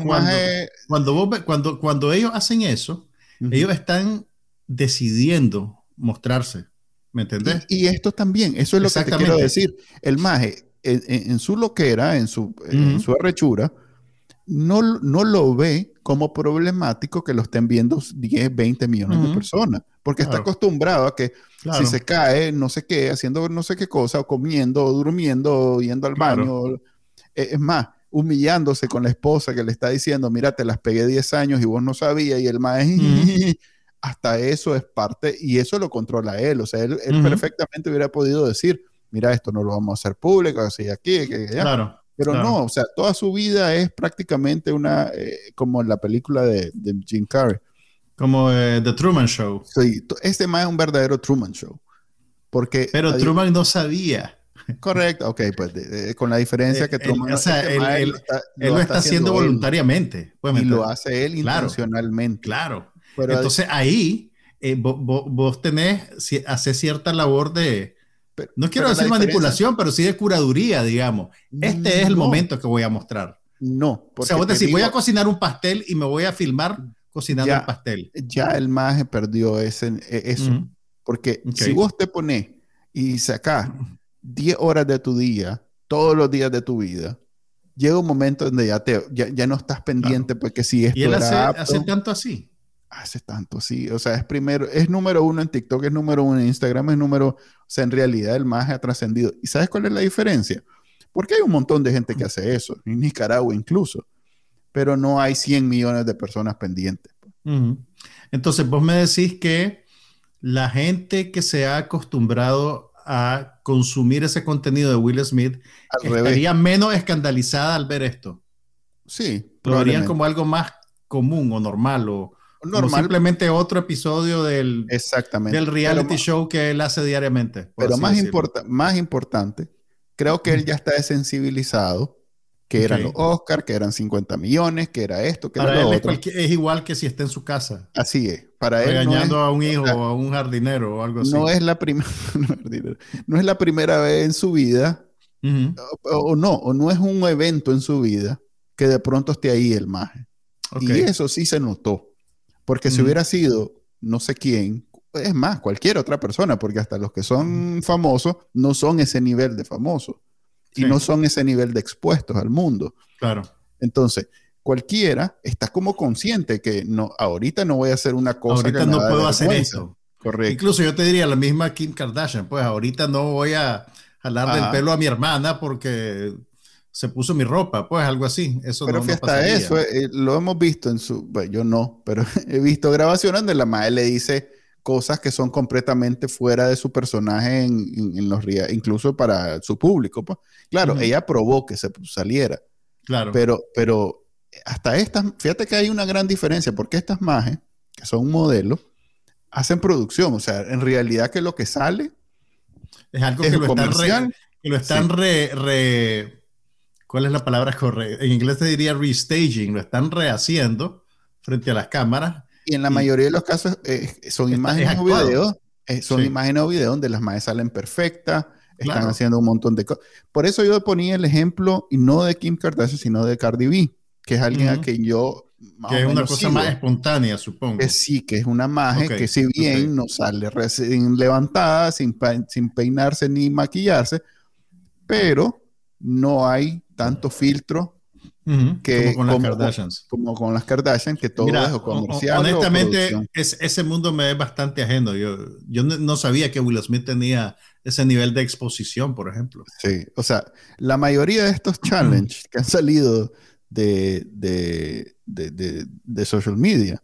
cuando, cuando, cuando, ellos hacen eso, ellos están decidiendo mostrarse. ¿Me entendés? Y, esto también, eso es lo que te quiero decir. El maje, en, su loquera, en su, en su arrechura, no, no lo ve como problemático que lo estén viendo 10, 20 millones de personas, porque está acostumbrado a que si se cae, no sé qué, haciendo no sé qué cosa, o comiendo, o durmiendo, o yendo al baño, e, es más, humillándose con la esposa que le está diciendo, mira, te las pegué 10 años y vos no sabías, y el maestro, hasta eso es parte, y eso lo controla él, o sea, él, perfectamente hubiera podido decir, mira, esto no lo vamos a hacer público, así aquí, que, Claro. Pero no, o sea, toda su vida es prácticamente una, eh, como la película de, de Jim Carrey. Como eh, The Truman Show. Sí, este más es un verdadero Truman Show. Porque Pero Truman no sabía. Correcto, ok, pues con la diferencia que Truman... o sea, él, lo está, haciendo, voluntariamente. Pues, y lo hace él intencionalmente. Claro. Entonces ahí eh, vos, vos, tenés, hace cierta labor de no quiero decir manipulación, pero sí de curaduría, digamos. Este es el momento que voy a mostrar. No. O sea, vos decís, voy a cocinar un pastel y me voy a filmar cocinando el pastel. Ya el maje perdió ese, e, eso. Porque si vos te pones y sacás 10 horas de tu día, todos los días de tu vida, llega un momento donde ya, te, ya, no estás pendiente porque si esto ¿Y él hace tanto así? Hace tanto, sí. O sea, es primero, es número uno en TikTok, es número uno en Instagram, es número, o sea, en realidad el más ha trascendido. ¿Y sabes cuál es la diferencia? Porque hay un montón de gente que hace eso, en Nicaragua incluso, pero no hay 100 millones de personas pendientes. Entonces, vos me decís que la gente que se ha acostumbrado a consumir ese contenido de Will Smith estaría menos escandalizada al ver esto. Sí. Lo verían como algo más común o normal o, simplemente otro episodio del, Exactamente. del reality show que él hace diariamente. Pero más, más importante, creo que él ya está desensibilizado, que eran los Oscars, que eran 50 millones, que era esto, que para era lo él otro. Es, igual que si está en su casa. Así es. Para él no a un hijo o a un jardinero o algo así. No es la, primera no es la primera vez en su vida, o, no, o no es un evento en su vida que de pronto esté ahí el maje. Y eso sí se notó. Porque si hubiera sido no sé quién, es más, cualquier otra persona, porque hasta los que son famosos no son ese nivel de famosos y no son ese nivel de expuestos al mundo. Claro. Entonces, cualquiera está como consciente que no, ahorita no voy a hacer una cosa. Ahorita no puedo hacer eso. Correcto. Incluso yo te diría la misma Kim Kardashian, pues ahorita no voy a jalar del pelo a mi hermana porque se puso mi ropa, pues algo así. Eso pero no, hasta eso eh, lo hemos visto en su, bueno, yo no, pero he visto grabaciones donde la madre le dice cosas que son completamente fuera de su personaje en, los incluso para su público. Pues. Claro, ella probó que se saliera. Claro. Pero, pero hasta estas, fíjate que hay una gran diferencia, porque estas majes, que son modelos, hacen producción. O sea, en realidad que lo que sale es algo que, lo están, que lo están re, ¿Cuál es la palabra correcta? En inglés te diría restaging, lo están rehaciendo frente a las cámaras. Y en la mayoría de los casos eh, son imágenes o videos, eh, son imágenes o videos donde las majes salen perfectas, están haciendo un montón de cosas. Por eso yo ponía el ejemplo, y no de Kim Kardashian, sino de Cardi B, que es alguien a quien yo... que es una cosa más espontánea, supongo. Que sí, que es una magia que si bien no sale recién levantada, sin, sin peinarse ni maquillarse, pero no hay tanto filtro que, como con las Kardashians. Como con las que todo es comercial. Honestamente, ese mundo me es bastante ajeno. Yo, yo no sabía que Will Smith tenía ese nivel de exposición, por ejemplo. Sí, o sea, la mayoría de estos challenges que han salido de, de, de, de social media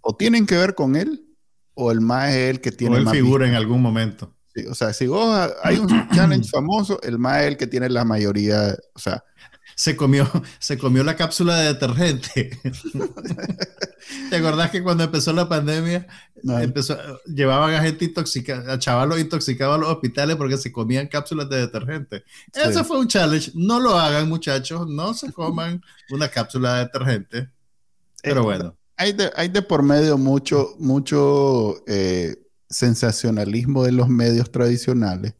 o tienen que ver con él o el más es el que tiene. O él figura en algún momento. Sí, o sea, si vos hay un challenge famoso, el más es el que tiene la mayoría, o sea, se comió, se comió la cápsula de detergente. ¿Te acordás que cuando empezó la pandemia, empezó, llevaban a gente intoxicada, a chavalos intoxicados a los hospitales porque se comían cápsulas de detergente? Ese fue un challenge. No lo hagan, muchachos. No se coman una cápsula de detergente. Pero eh, bueno. Hay de, hay de por medio mucho, mucho eh, sensacionalismo de los medios tradicionales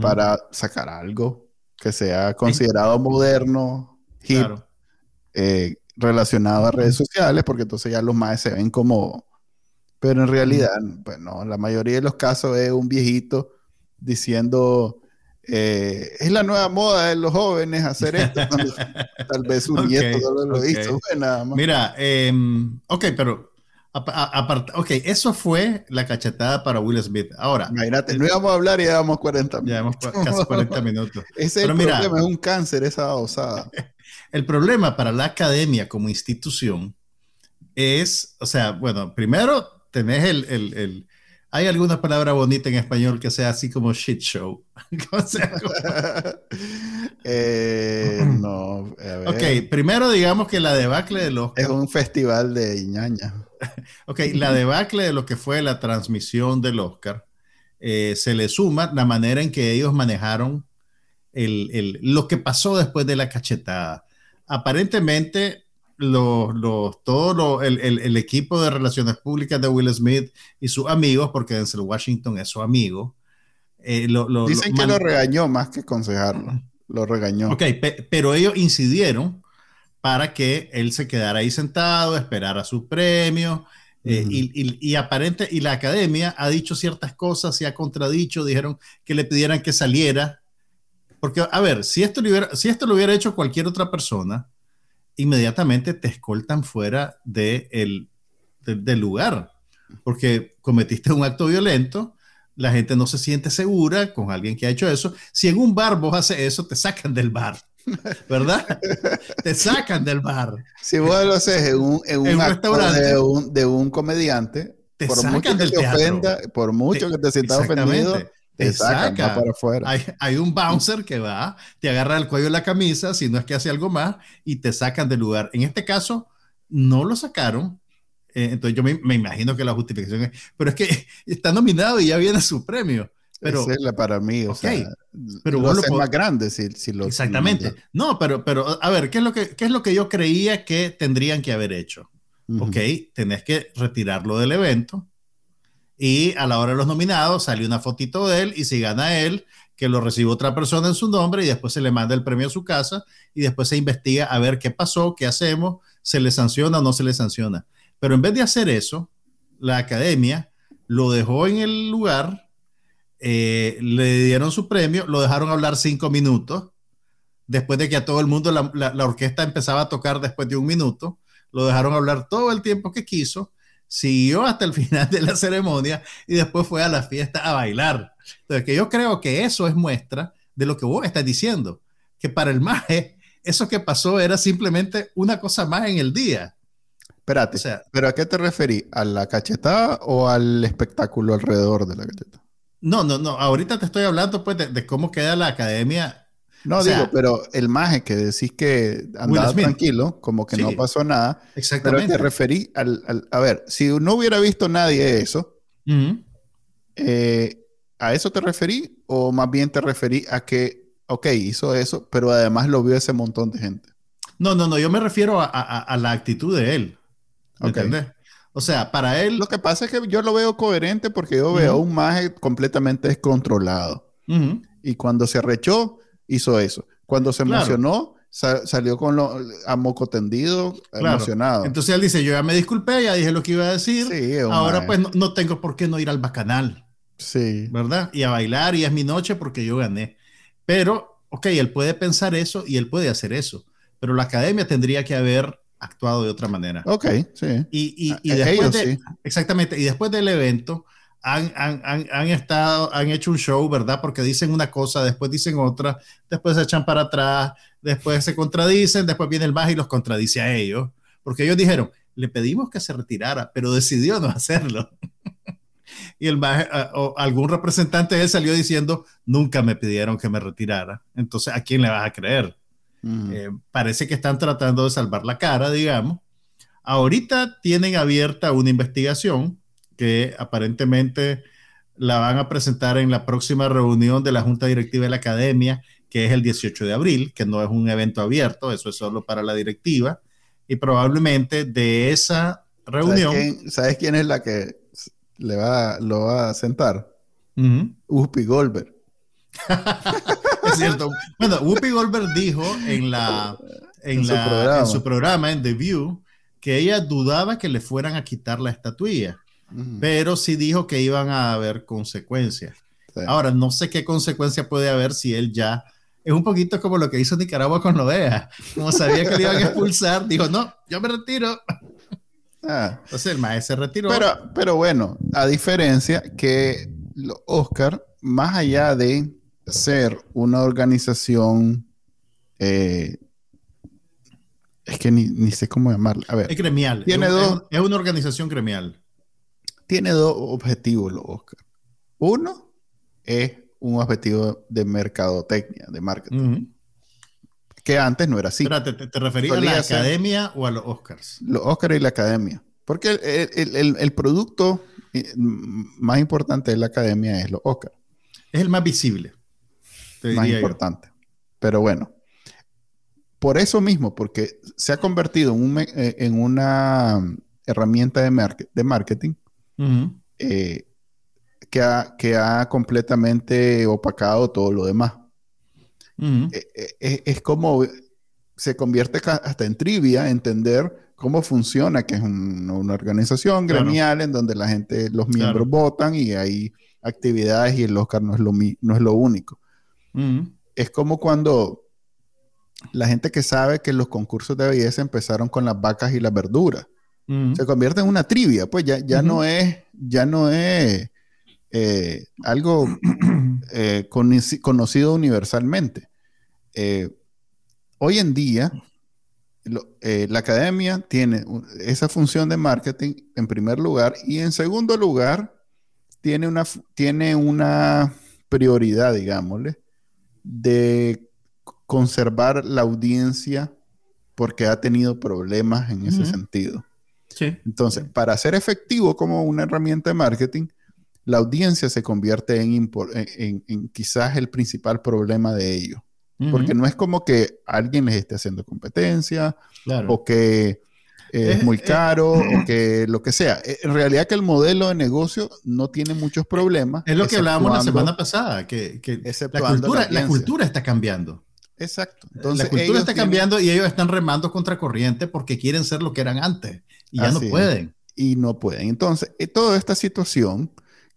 para sacar algo que sea considerado moderno, hip, eh, relacionado a redes sociales, porque entonces ya los más se ven como... Pero en realidad, pues no, la mayoría de los casos es un viejito diciendo, eh, es la nueva moda de los jóvenes hacer esto. Tal vez su nieto no lo hizo. Pues, Mira, em, ok, pero ok, eso fue la cachetada para Will Smith. Ahora. Imagínate, no íbamos a hablar y llevamos 40 minutos. Llevamos casi 40 minutos. Ese es el problema, es un cáncer esa osada. El problema para la academia como institución es, o sea, bueno, primero tenés el, el, el ¿Hay alguna palabra bonita en español que sea así como shit show? eh, no. Ok, primero digamos que la debacle de los... Es un festival de ñaña. ok, la debacle de lo que fue la transmisión del Oscar, eh, se le suma la manera en que ellos manejaron el, lo que pasó después de la cachetada. Aparentemente, los, los, todo el, equipo de relaciones públicas de Will Smith y sus amigos, porque Denzel Washington es su amigo. Eh, Dicen que lo regañó más que aconsejarlo. Lo regañó. Ok, pero ellos incidieron para que él se quedara ahí sentado, esperara su premio. Eh, y, y, aparente, y la academia ha dicho ciertas cosas, se ha contradicho, dijeron que le pidieran que saliera. Porque, a ver, si esto, lo hubiera, si esto lo hubiera hecho cualquier otra persona, inmediatamente te escoltan fuera de el, del lugar, porque cometiste un acto violento, la gente no se siente segura con alguien que ha hecho eso. Si en un bar vos haces eso, te sacan del bar. ¿verdad? Te sacan del bar. Si vos lo haces en un, en un, restaurante de un, de un comediante, te por sacan mucho que te ofenda, por mucho que te sientas ofendido, te, sacan, para afuera. Hay, hay, un bouncer que va, te agarra el cuello de la camisa, si no es que hace algo más, y te sacan del lugar. En este caso, no lo sacaron. Eh, entonces yo me, me, imagino que la justificación es, pero es que está nominado y ya viene su premio. Pero, es la para mí, o sea, pero lo hace más grande si, si lo... Exactamente. No, pero, pero a ver, ¿qué es, lo que, ¿qué es lo que yo creía que tendrían que haber hecho? Ok, tenés que retirarlo del evento y a la hora de los nominados sale una fotito de él y si gana él, que lo recibe otra persona en su nombre y después se le manda el premio a su casa y después se investiga a ver qué pasó, qué hacemos, se le sanciona o no se le sanciona. Pero en vez de hacer eso, la academia lo dejó en el lugar, eh, le dieron su premio, lo dejaron hablar cinco minutos, después de que a todo el mundo la, la, orquesta empezaba a tocar después de un minuto, lo dejaron hablar todo el tiempo que quiso, siguió hasta el final de la ceremonia y después fue a la fiesta a bailar. Entonces, que yo creo que eso es muestra de lo que vos estás diciendo, que para el maje eso que pasó era simplemente una cosa más en el día. Espérate, ¿pero a qué te referí? ¿A la cachetada o al espectáculo alrededor de la cachetada? No, no, no. Ahorita te estoy hablando pues de, cómo queda la academia. No, digo, pero el maje que decís que andaba tranquilo, como que no pasó nada. Exactamente. Pero te referí al, A ver, si no hubiera visto nadie eso, eh, ¿a eso te referí? ¿O más bien te referí a que, ok, hizo eso, pero además lo vio ese montón de gente? No, no, no. Yo me refiero a la actitud de él. ¿Entendés? O sea, para él. Lo que pasa es que yo lo veo coherente porque yo veo un maje completamente descontrolado. Y cuando se arrechó, hizo eso. Cuando se emocionó, salió con lo, a moco tendido, emocionado. Entonces él dice: Yo ya me disculpé, ya dije lo que iba a decir. Ahora, pues no, tengo por qué no ir al bacanal. Sí. ¿Verdad? Y a bailar, y es mi noche porque yo gané. Pero, ok, él puede pensar eso y él puede hacer eso. Pero la academia tendría que haber actuado de otra manera. Ok, sí. Y, y, después de, exactamente, y después del evento han, han, han, estado, han hecho un show, ¿verdad? Porque dicen una cosa, después dicen otra, después se echan para atrás, después se contradicen, después viene el más y los contradice a ellos, porque ellos dijeron, le pedimos que se retirara, pero decidió no hacerlo. y el más, o algún representante de él salió diciendo, nunca me pidieron que me retirara. Entonces, ¿a quién le vas a creer? Eh, parece que están tratando de salvar la cara, digamos. Ahorita tienen abierta una investigación que aparentemente la van a presentar en la próxima reunión de la Junta Directiva de la Academia, que es el 18 de abril, que no es un evento abierto, eso es solo para la directiva. Y probablemente de esa reunión... ¿Sabes quién, es la que le va, lo va a sentar? Uh Goldberg. es cierto. Bueno, Whoopi Goldberg dijo en, la, en, su programa, en The View, que ella dudaba que le fueran a quitar la estatuilla, pero sí dijo que iban a haber consecuencias. Ahora, no sé qué consecuencia puede haber si él ya... Es un poquito como lo que hizo Nicaragua con Lodea. Como sabía que le iban a expulsar, dijo, no, yo me retiro. Ah. Entonces el maestro se retiró. Pero, pero bueno, a diferencia que Oscar, más allá de ser una organización, eh, es que ni, sé cómo llamarla. A ver, es gremial. Tiene es, dos, es una organización gremial. Tiene dos objetivos, Oscar. Uno es un objetivo de mercadotecnia, de marketing. Que antes no era así. ¿te, te referías a la academia o a los Oscars? Los Oscars y la academia. Porque el, el, el, producto eh, más importante de la academia es los Oscars. Es el más visible más importante. Pero bueno, por eso mismo, porque se ha convertido en, eh, una herramienta de, de marketing eh, que, ha, que, ha, completamente opacado todo lo demás. Eh, es, como se convierte hasta en trivia entender cómo funciona, que es una organización gremial en donde la gente, los miembros votan y hay actividades y el Oscar no es lo, no es lo único. Es como cuando la gente que sabe que los concursos de belleza empezaron con las vacas y las verduras. Se convierte en una trivia, pues ya, ya no es, ya no es eh, algo eh, conocido universalmente. Eh, hoy en día, la academia tiene esa función de marketing en primer lugar y en segundo lugar tiene una, tiene una prioridad, digámosle, de conservar la audiencia porque ha tenido problemas en ese sentido. Entonces, para ser efectivo como una herramienta de marketing, la audiencia se convierte en, en, quizás el principal problema de ello. Porque no es como que alguien les esté haciendo competencia o que es, muy caro o que lo que sea. Eh, en realidad que el modelo de negocio no tiene muchos problemas. Es lo que hablábamos la semana pasada, que, la, cultura, la, cultura, está cambiando. Exacto. Entonces, la cultura está cambiando y ellos están remando contra corriente porque quieren ser lo que eran antes y ya no pueden. y no pueden. Entonces, eh, toda esta situación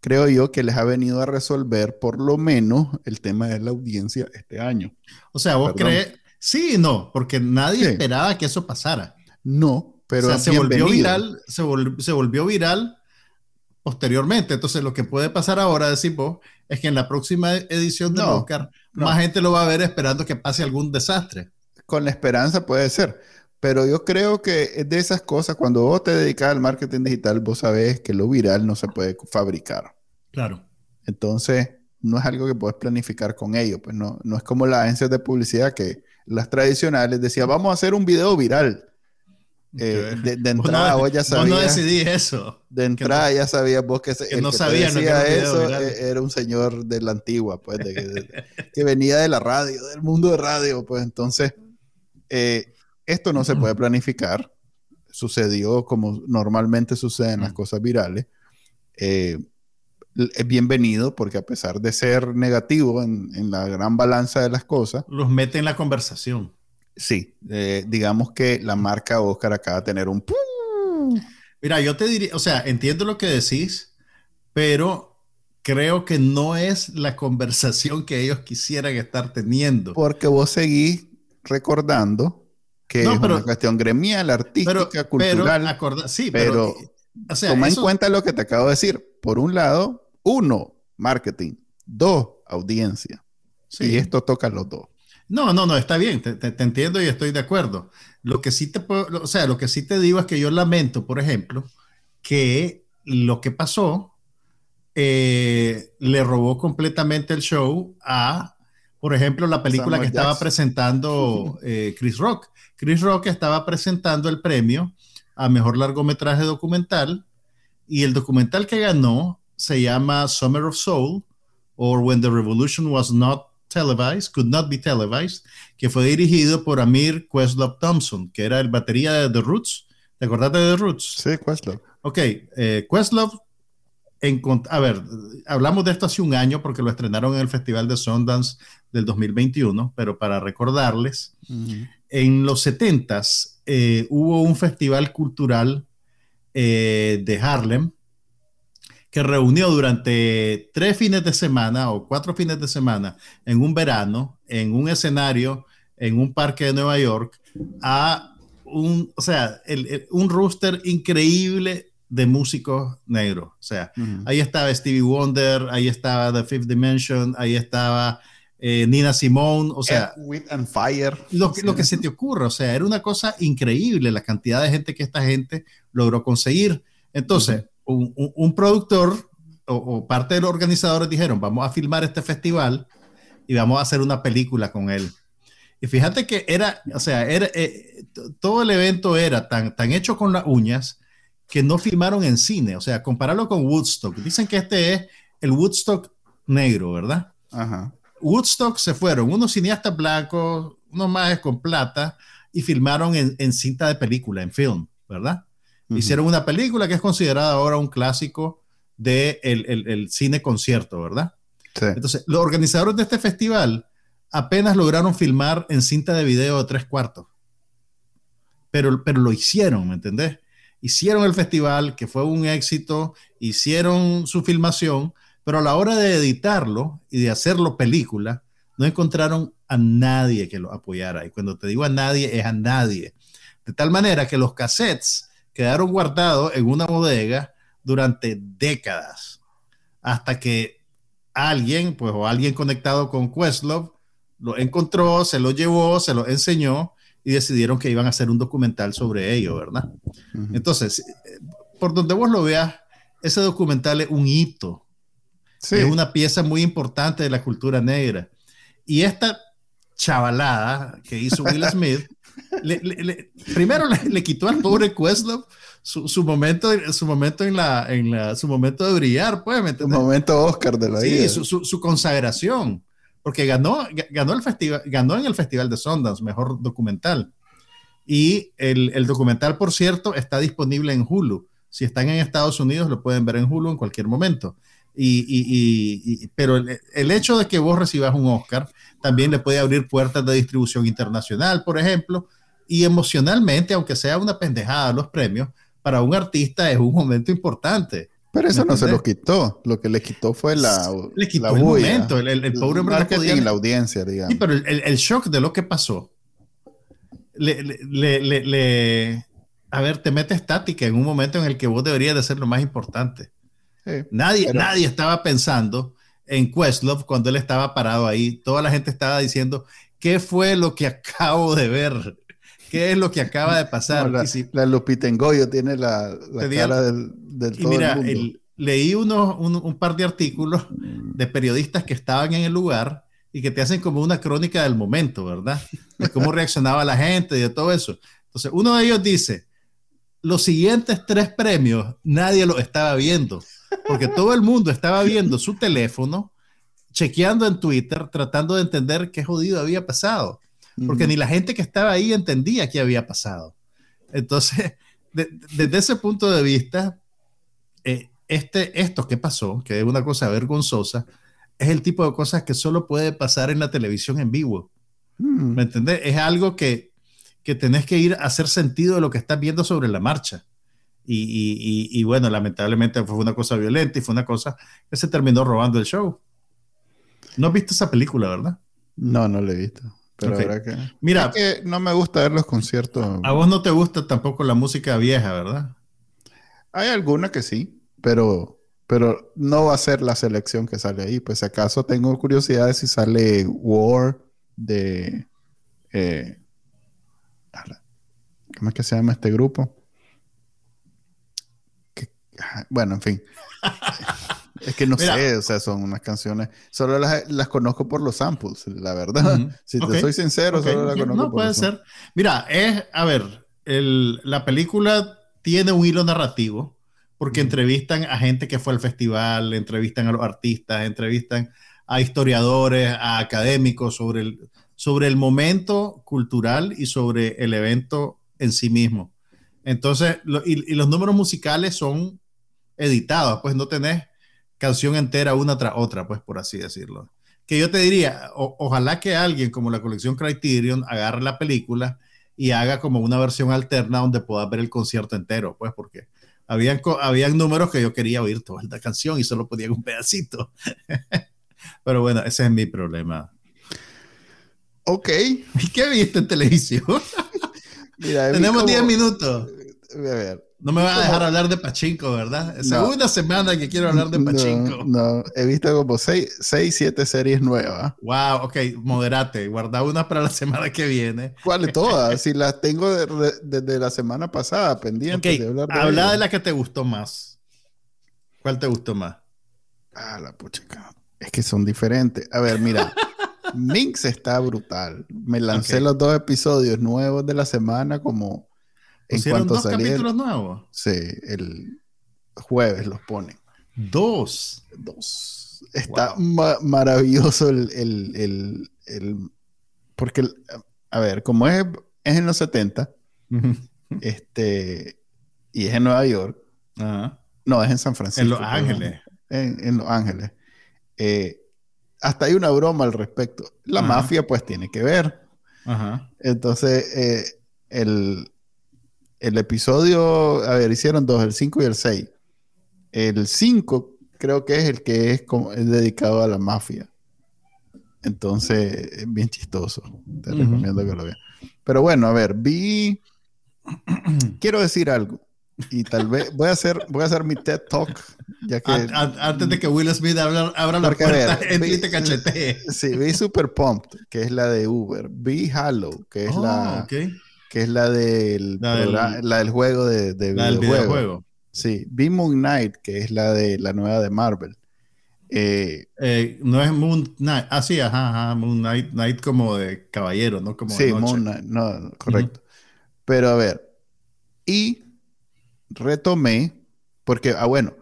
creo yo que les ha venido a resolver por lo menos el tema de la audiencia este año. O sea, vos crees, sí y no, porque nadie esperaba que eso pasara. No, pero se volvió viral, se, se, volvió viral posteriormente. Entonces, lo que puede pasar ahora, decís vos, es que en la próxima edición de Oscar, más gente lo va a ver esperando que pase algún desastre. Con la esperanza puede ser. Pero yo creo que es de esas cosas, cuando vos te dedicas al marketing digital, vos sabés que lo viral no se puede fabricar. Claro. Entonces, no es algo que puedes planificar con ello. Pues no, no es como las agencias de publicidad que las tradicionales decían, vamos a hacer un video viral. Eh, de, entrada vos, ya sabías. no decidí eso. De entrada ya sabías vos que, el no que sabía, decía eso e, era un señor de la antigua, pues, que venía de la radio, del mundo de radio. Pues entonces, eh, esto no se puede planificar. Sucedió como normalmente suceden las cosas virales. Eh, es bienvenido porque a pesar de ser negativo en, la gran balanza de las cosas. Los mete en la conversación. Sí, eh, digamos que la marca Oscar acaba de tener un... Mira, yo te diría, o sea, entiendo lo que decís, pero creo que no es la conversación que ellos quisieran estar teniendo. Porque vos seguís recordando que es una cuestión gremial, artística, cultural. Pero, sí, pero, toma en cuenta lo que te acabo de decir. Por un lado, uno, marketing. Dos, audiencia. Y esto toca los dos. No, no, no, está bien, te, entiendo y estoy de acuerdo. Lo que sí te puedo, o sea, lo que sí te digo es que yo lamento, por ejemplo, que lo que pasó eh, le robó completamente el show a, por ejemplo, la película que estaba presentando eh, Chris Rock. Chris Rock estaba presentando el premio a mejor largometraje documental y el documental que ganó se llama Summer of Soul or When the Revolution Was Not Televised, Could Not Be Televised, que fue dirigido por Amir Questlove Thompson, que era el batería de The Roots. ¿Te acordaste de The Roots? Sí, Questlove. Ok, eh, Questlove, a ver, hablamos de esto hace un año porque lo estrenaron en el Festival de Sundance del 2021, pero para recordarles, en los 70s eh, hubo un festival cultural eh, de Harlem que reunió durante tres fines de semana o cuatro fines de semana en un verano, en un escenario, en un parque de Nueva York, a un, o sea, un rooster increíble de músicos negros. O sea, ahí estaba Stevie Wonder, ahí estaba The Fifth Dimension, ahí estaba eh, Nina Simone, o sea, With and Fire. Lo, lo que se te ocurra, o sea, era una cosa increíble la cantidad de gente que esta gente logró conseguir. Entonces, un, un, productor o, parte de los organizadores dijeron, vamos a filmar este festival y vamos a hacer una película con él. Y fíjate que era, o sea, era, eh, todo el evento era tan, tan hecho con las uñas que no filmaron en cine. O sea, compararlo con Woodstock. Dicen que este es el Woodstock negro, ¿verdad? Ajá. Woodstock se fueron unos cineastas blancos, unos más con plata, y filmaron en, cinta de película, en film, ¿verdad? Hicieron una película que es considerada ahora un clásico del de el, cine concierto, ¿verdad? Sí. Entonces, los organizadores de este festival apenas lograron filmar en cinta de video de tres cuartos. Pero, pero lo hicieron, ¿me entendés? Hicieron el festival, que fue un éxito, hicieron su filmación, pero a la hora de editarlo y de hacerlo película, no encontraron a nadie que lo apoyara. Y cuando te digo a nadie, es a nadie. De tal manera que los cassettes quedaron guardados en una bodega durante décadas, hasta que alguien, pues, o alguien conectado con Questlove, lo encontró, se lo llevó, se lo enseñó y decidieron que iban a hacer un documental sobre ello, ¿verdad? Entonces, por donde vos lo veas, ese documental es un hito es una pieza muy importante de la cultura negra. Y esta chavalada que hizo Will Smith, primero le, quitó al pobre Questlove su, momento, su momento en la, en la, su momento de brillar, pues, ¿me momento Oscar de la vida. Sí, su, su, consagración, porque ganó, ganó, el festival, ganó en el Festival de Sundance, mejor documental. Y el, el, documental, por cierto, está disponible en Hulu. Si están en Estados Unidos, lo pueden ver en Hulu en cualquier momento. Y, pero el, hecho de que vos recibas un Oscar también le puede abrir puertas de distribución internacional, por ejemplo, y emocionalmente, aunque sea una pendejada los premios, para un artista es un momento importante. Pero eso no se lo quitó. Lo que le quitó fue la. Le quitó el momento. El, el, pobre hombre no podía... la audiencia, digamos. Sí, pero el, shock de lo que pasó. Le, le, le, a ver, te mete estática en un momento en el que vos deberías de ser lo más importante. nadie, nadie estaba pensando en Questlove cuando él estaba parado ahí. Toda la gente estaba diciendo, ¿qué fue lo que acabo de ver? ¿Qué es lo que acaba de pasar? la, si, la, Lupita tiene la, la cara del, del todo mira, el mundo. leí unos, un, un, par de artículos de periodistas que estaban en el lugar y que te hacen como una crónica del momento, ¿verdad? De cómo reaccionaba la gente y de todo eso. Entonces, uno de ellos dice, los siguientes tres premios nadie los estaba viendo, porque todo el mundo estaba viendo su teléfono, chequeando en Twitter, tratando de entender qué jodido había pasado porque ni la gente que estaba ahí entendía qué había pasado. Entonces, desde ese punto de vista, eh, este, esto que pasó, que es una cosa vergonzosa, es el tipo de cosas que solo puede pasar en la televisión en vivo. ¿Me entendés? Es algo que, que tenés que ir a hacer sentido de lo que estás viendo sobre la marcha. Y, y, y, bueno, lamentablemente fue una cosa violenta y fue una cosa que se terminó robando el show. No has visto esa película, ¿verdad? No, no la he visto. Pero que, Mira, que no me gusta ver los conciertos. A vos no te gusta tampoco la música vieja, ¿verdad? Hay alguna que sí, pero, pero no va a ser la selección que sale ahí. Pues acaso tengo curiosidad de si sale War de... Eh, ¿Cómo es que se llama este grupo? bueno, en fin. Es que no sé, o sea, son unas canciones, solo las, conozco por los samples, la verdad. Si te soy sincero, solo las conozco no, puede ser. Mira, es, a ver, el, la película tiene un hilo narrativo porque entrevistan a gente que fue al festival, entrevistan a los artistas, entrevistan a historiadores, a académicos sobre el, sobre el momento cultural y sobre el evento en sí mismo. Entonces, y, y, los números musicales son editados, pues no tenés canción entera una tras otra, pues por así decirlo. Que yo te diría, ojalá que alguien como la colección Criterion agarre la película y haga como una versión alterna donde puedas ver el concierto entero, pues porque habían, habían números que yo quería oír toda la canción y solo podía un pedacito. Pero bueno, ese es mi problema. Ok. ¿Y qué viste en televisión? Tenemos 10 minutos. A ver, no me vas a dejar hablar de Pachinko, ¿verdad? Es segunda semana que quiero hablar de Pachinko. No, he visto como 6, 7 series nuevas. Wow, ok, moderate. Guarda una para la semana que viene. ¿Cuáles todas? si las tengo desde la semana pasada pendiente de hablar de Habla de la que te gustó más. ¿Cuál te gustó más? Ah, la puchica. Es que son diferentes. A ver, mira. Minx está brutal. Me lancé los dos episodios nuevos de la semana como en cuanto dos capítulos nuevos? Sí, el jueves los ponen. Dos. Dos. Está maravilloso el, el, el, porque, a ver, como es, es en los 70, este, y es en Nueva York, no, es en San Francisco. En Los Ángeles. En, Los Ángeles. Eh, hasta hay una broma al respecto. La mafia, pues, tiene que ver. Entonces, eh, el, el episodio, a ver, hicieron dos, el 5 y el 6. El 5 creo que es el que es, como, es dedicado a la mafia. Entonces, es bien chistoso. Te recomiendo que lo veas. Pero bueno, a ver, vi. Quiero decir algo. Y tal vez voy a hacer, voy a hacer mi TED Talk. Ya que, antes de que Will Smith abra, abra la puerta, y te cachetee. Sí, vi Super Pumped, que es la de Uber. Vi Halo, que es la. Oh, okay que es la del, la del, juego de, de videojuego. Sí, vi Moon Knight, que es la de la nueva de Marvel. Eh, eh, no es Moon Knight, ah, sí, ajá, ajá, Moon Knight, Knight como de caballero, ¿no? Como sí, Moon Knight, no, correcto. Pero a ver, y retomé, porque, ah, bueno,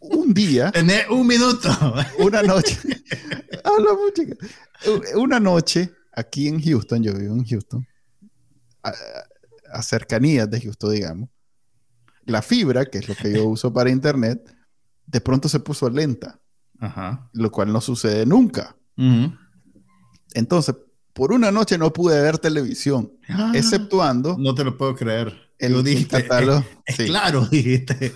un día. Tenés un minuto. Una noche. habla mucho. Una noche, aquí en Houston, yo vivo en Houston a, cercanías de Houston, digamos, la fibra, que es lo que yo uso para internet, de pronto se puso lenta, lo cual no sucede nunca. Entonces, por una noche no pude ver televisión, ah. exceptuando... No te lo puedo creer. el, dijiste, catálogo. Es, sí. claro, dijiste.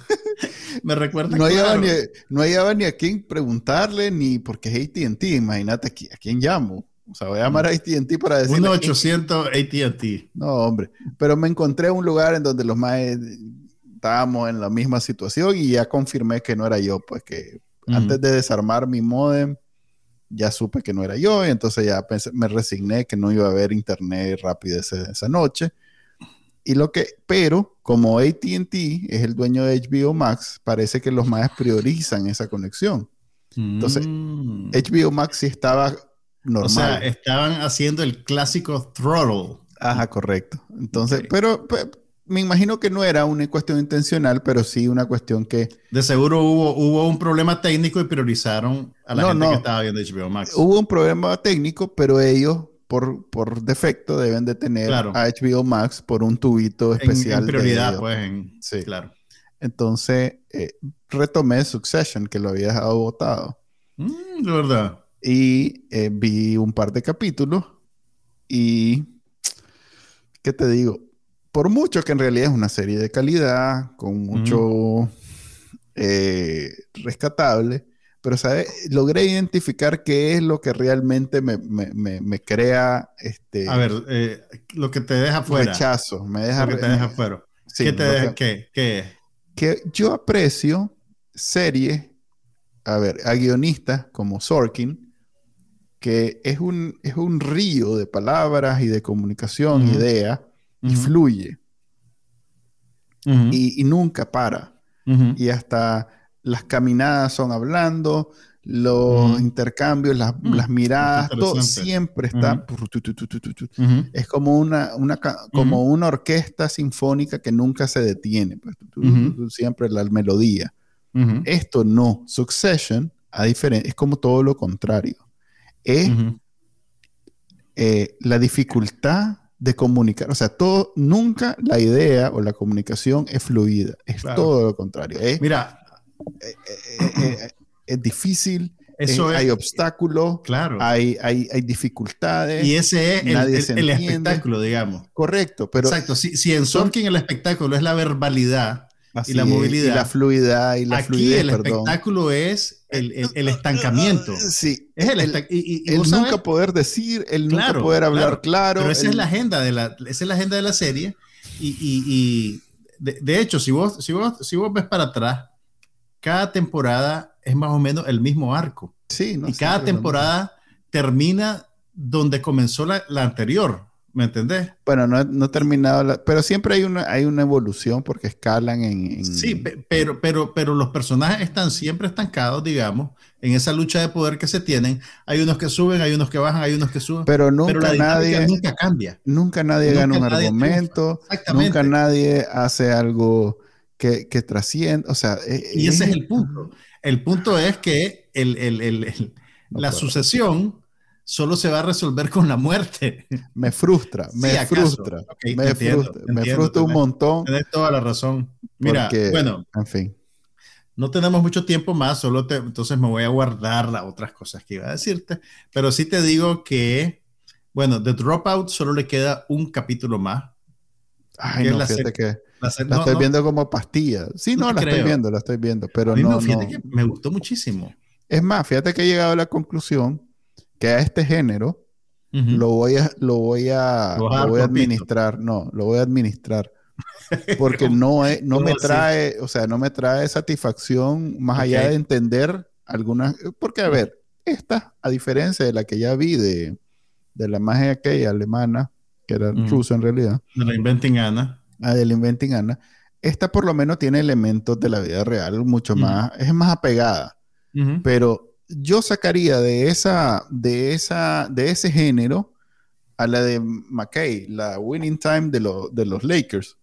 Me recuerda No hallaba, claro. ni, no hallaba ni a quién preguntarle, ni porque es ATT. Imagínate aquí, a quién llamo. O sea, voy a llamar a ATT para decirle. 1-800 AT&T. No, hombre. Pero me encontré un lugar en donde los más estábamos en la misma situación y ya confirmé que no era yo. Pues que Ujú. antes de desarmar mi modem, ya supe que no era yo. Y entonces ya pensé- me resigné que no iba a haber internet rápido ese- esa noche. Y lo que, pero como ATT es el dueño de HBO Max, parece que los más priorizan esa conexión. Entonces, Mm. HBO Max sí estaba normal. O sea, estaban haciendo el clásico throttle. Ajá, correcto. Entonces, pero pues, me imagino que no era una cuestión intencional, pero sí una cuestión que De seguro hubo, hubo un problema técnico y priorizaron a la No, gente no. que estaba viendo HBO Max. hubo un problema técnico, pero ellos por, por defecto deben de tener Claro. a HBO Max por un tubito En- especial. en, de prioridad, pues. En, Sí. Claro. Entonces, eh, retomé Succession, que lo había dejado botado, Mm, de verdad. Y eh, vi un par de capítulos y, ¿qué te digo? Por mucho que en realidad es una serie de calidad, con mucho eh, rescatable, pero ¿sabes? logré identificar qué es lo que realmente me, me- me- me crea este A ver, eh, lo que te deja fuera. rechazo, me deja, Lo que te deja fuera. sí, ¿Qué te deja? que- que yo aprecio series, a ver, a guionistas como Sorkin, que es un, es un río de palabras y de comunicación, Ujú. ideas, y Ujú. fluye, Ujú. y, y nunca para. Y hasta las caminadas son hablando, los intercambios, las, Mm, las miradas, todo siempre está... Es como una, una, como una orquesta sinfónica que nunca se detiene. pues, siempre la melodía. Esto no. Succession, a es como todo lo contrario. Es eh, la dificultad de comunicar. O sea, todo, nunca la idea o la comunicación es fluida. Es Claro. todo lo contrario. Es, Mira, eh, eh, eh, es difícil, eso eh, es. hay obstáculos, Claro. hay, hay, hay dificultades. Y ese es el, espectáculo, digamos. Correcto, pero Exacto. Si, si en Sorkin el espectáculo es la verbalidad, así la movilidad. y la fluidad y la aquí fluidez, el perdón. espectáculo es el, el- el estancamiento. Sí, Es el, y, y- y nunca poder decir, el nunca poder hablar claro, claro. Pero esa es la agenda de la, esa es la agenda de la serie. Y, y- y de, de hecho, si vos, si, vos, si vos ves para atrás, cada temporada es más o menos el mismo arco. Sí, no y cada temporada termina donde comenzó la, la anterior. ¿Me entendés? Bueno, no, no he terminado, la- pero siempre hay una, hay una evolución porque escalan en... en- Sí, pe- pero, pero, pero los personajes están siempre estancados, digamos, en esa lucha de poder que se tienen. Hay unos que suben, hay unos que bajan, hay unos que suben. pero nunca pero la nadie, nunca cambia. nunca nadie nunca gana un nadie argumento, Exactamente. nunca nadie hace algo que, que trasciende, o sea... eh, Y ese es el punto. El punto es que el, el- el- el- No la puedo. sucesión solo se va a resolver con la muerte. Me frustra, me Sí, frustra, me entiendo, frustra, me un montón. Tienes toda la razón. Mira, Porque- bueno, En fin, no tenemos mucho tiempo más, solo te, entonces me voy a guardar las otras cosas que iba a decirte, pero sí te digo que, bueno, The Dropout solo le queda un capítulo más. ay, ¿Qué es no, la fíjate que La, la no, estoy no, viendo como pastilla. Sí, No la estoy viendo, la estoy viendo, pero no, no, fíjate que me gustó muchísimo. Es más, fíjate que he llegado a la conclusión que a este género lo voy a, lo voy a, Lo voy a administrar. No, lo voy a administrar. Porque no, es, no ¿Cómo me así? trae, o sea, no me trae satisfacción más allá de entender algunas. Porque, a ver, esta, a diferencia de la que ya vi de, de la magia aquella alemana, que era Ujú. rusa en realidad, De la Inventing Anna. a del Inventing Anna, esta por lo menos tiene elementos de la vida real mucho más, es más apegada. Pero yo sacaría de esa, de esa, de ese género a la de McKay, la Winning Time de, lo- de los Lakers.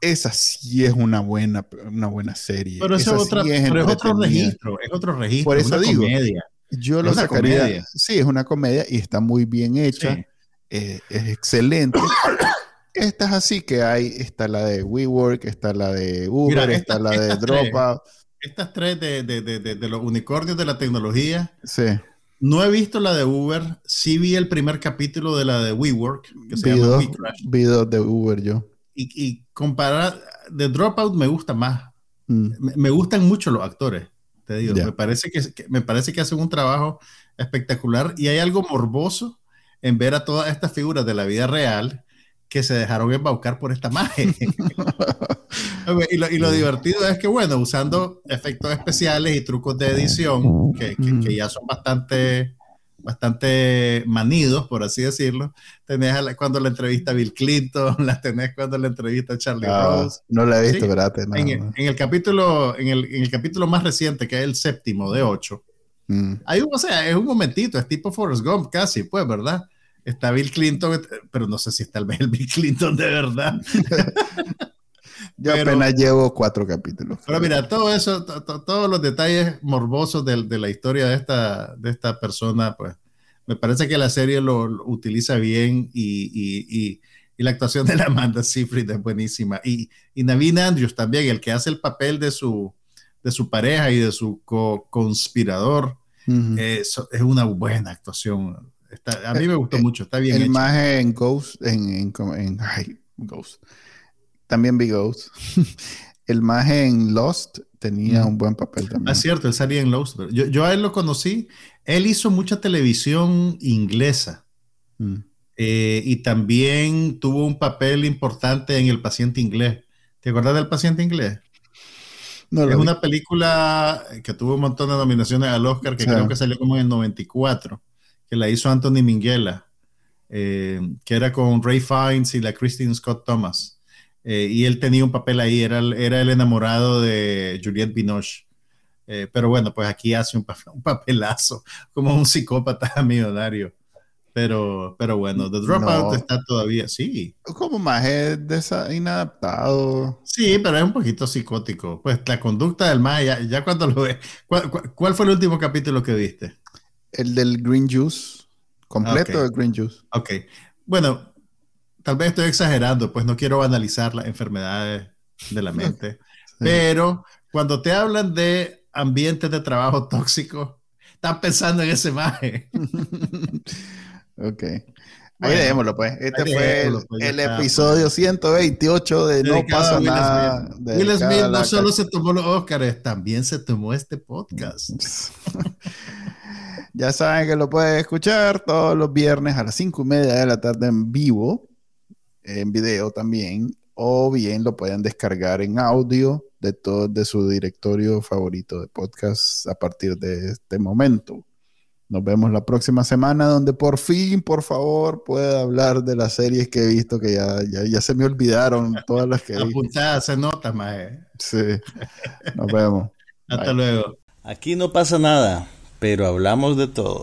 Esa sí es una buena, una buena serie. Pero, Esa es, otra, sí pero es otro registro, es otro registro, Por es eso una digo, comedia. Yo Es lo sacaría. comedia. Sí, es una comedia y está muy bien hecha. Sí. eh, es excelente. Esta es así que hay, está la de WeWork, está la de Uber, Mira, está estas- la de estas tres. Estas tres de, de, de, de, de los unicornios de la tecnología, Sí, no he visto la de Uber, sí vi el primer capítulo de la de WeWork, que se vi llama WeCrash, vi dos de Uber yo. y, comparar, The Dropout me gusta más. Mm. Me, gustan mucho los actores, te digo. Me, parece que, me parece que hacen un trabajo espectacular y hay algo morboso en ver a todas estas figuras de la vida real que se dejaron embaucar por esta magia. Y, lo, y, lo, divertido es que, bueno, usando efectos especiales y trucos de edición, que, que, ya son bastante, bastante manidos, por así decirlo, tenés cuando la entrevista a Bill Clinton, la tenés cuando la entrevista a Charlie ah, Rose. No la he visto, ¿verdad? en, el, capítulo, en, el, en el capítulo más reciente, que es el séptimo de ocho, mm. hay un, o sea, es un momentito, es tipo Forrest Gump casi, pues, ¿verdad? está Bill Clinton, pero no sé si está el Bill Clinton de verdad. Yo apenas llevo cuatro capítulos. Pero mira, todo eso, todos los detalles morbosos de, la historia de esta, de esta persona, pues me parece que la serie lo, utiliza bien y, la actuación de la Amanda Seyfried es buenísima. Y, y Naveen Andrews también, el que hace el papel de su, de su pareja y de su co-conspirador, es una buena actuación a mí me gustó eh, mucho, está bien. El más en Ghost, en, en, ay, Ghost. También vi Ghost. el más en Lost tenía un buen papel también. Ah, cierto, él salía en Lost. Yo, yo, a él lo conocí. Él hizo mucha televisión inglesa. Mm. Eh, y también tuvo un papel importante en El paciente inglés. ¿Te acuerdas del paciente inglés? No, es una película que tuvo un montón de nominaciones al Oscar, que creo que salió como en el 94 que la hizo Anthony Minghella, eh, que era con Ray Fiennes y la Christine Scott Thomas. Eh, y él tenía un papel ahí, era, era el enamorado de Juliette Binoche. Eh, pero bueno, pues aquí hace un, papelazo, como un psicópata millonario. Pero, pero bueno, The Dropout está todavía, sí. Como más es inadaptado. Sí, pero es un poquito psicótico. Pues la conducta del más, ya, cuando lo ves. ¿Cuál, fue el último capítulo que viste? El del Green Juice. Completo del Green Juice. Ok. Bueno, tal vez estoy exagerando, pues no quiero analizar las enfermedades de la mente. Pero cuando te hablan de ambientes de trabajo tóxicos, están pensando en ese maje. ok. Ahí dejémoslo, pues. Este fue el, pues, episodio 128 de No pasa nada. Will Smith no solo se tomó los Oscars, también se tomó este podcast. Ya saben que lo pueden escuchar todos los viernes a las cinco y media de la tarde en vivo, en video también, o bien lo pueden descargar en audio de todo de su directorio favorito de podcast a partir de este momento. Nos vemos la próxima semana donde por fin, por favor, pueda hablar de las series que he visto que ya, ya, se me olvidaron todas las que he Apuntadas se nota, mae. Sí. Nos vemos. Hasta luego. Aquí no pasa nada pero hablamos de todo.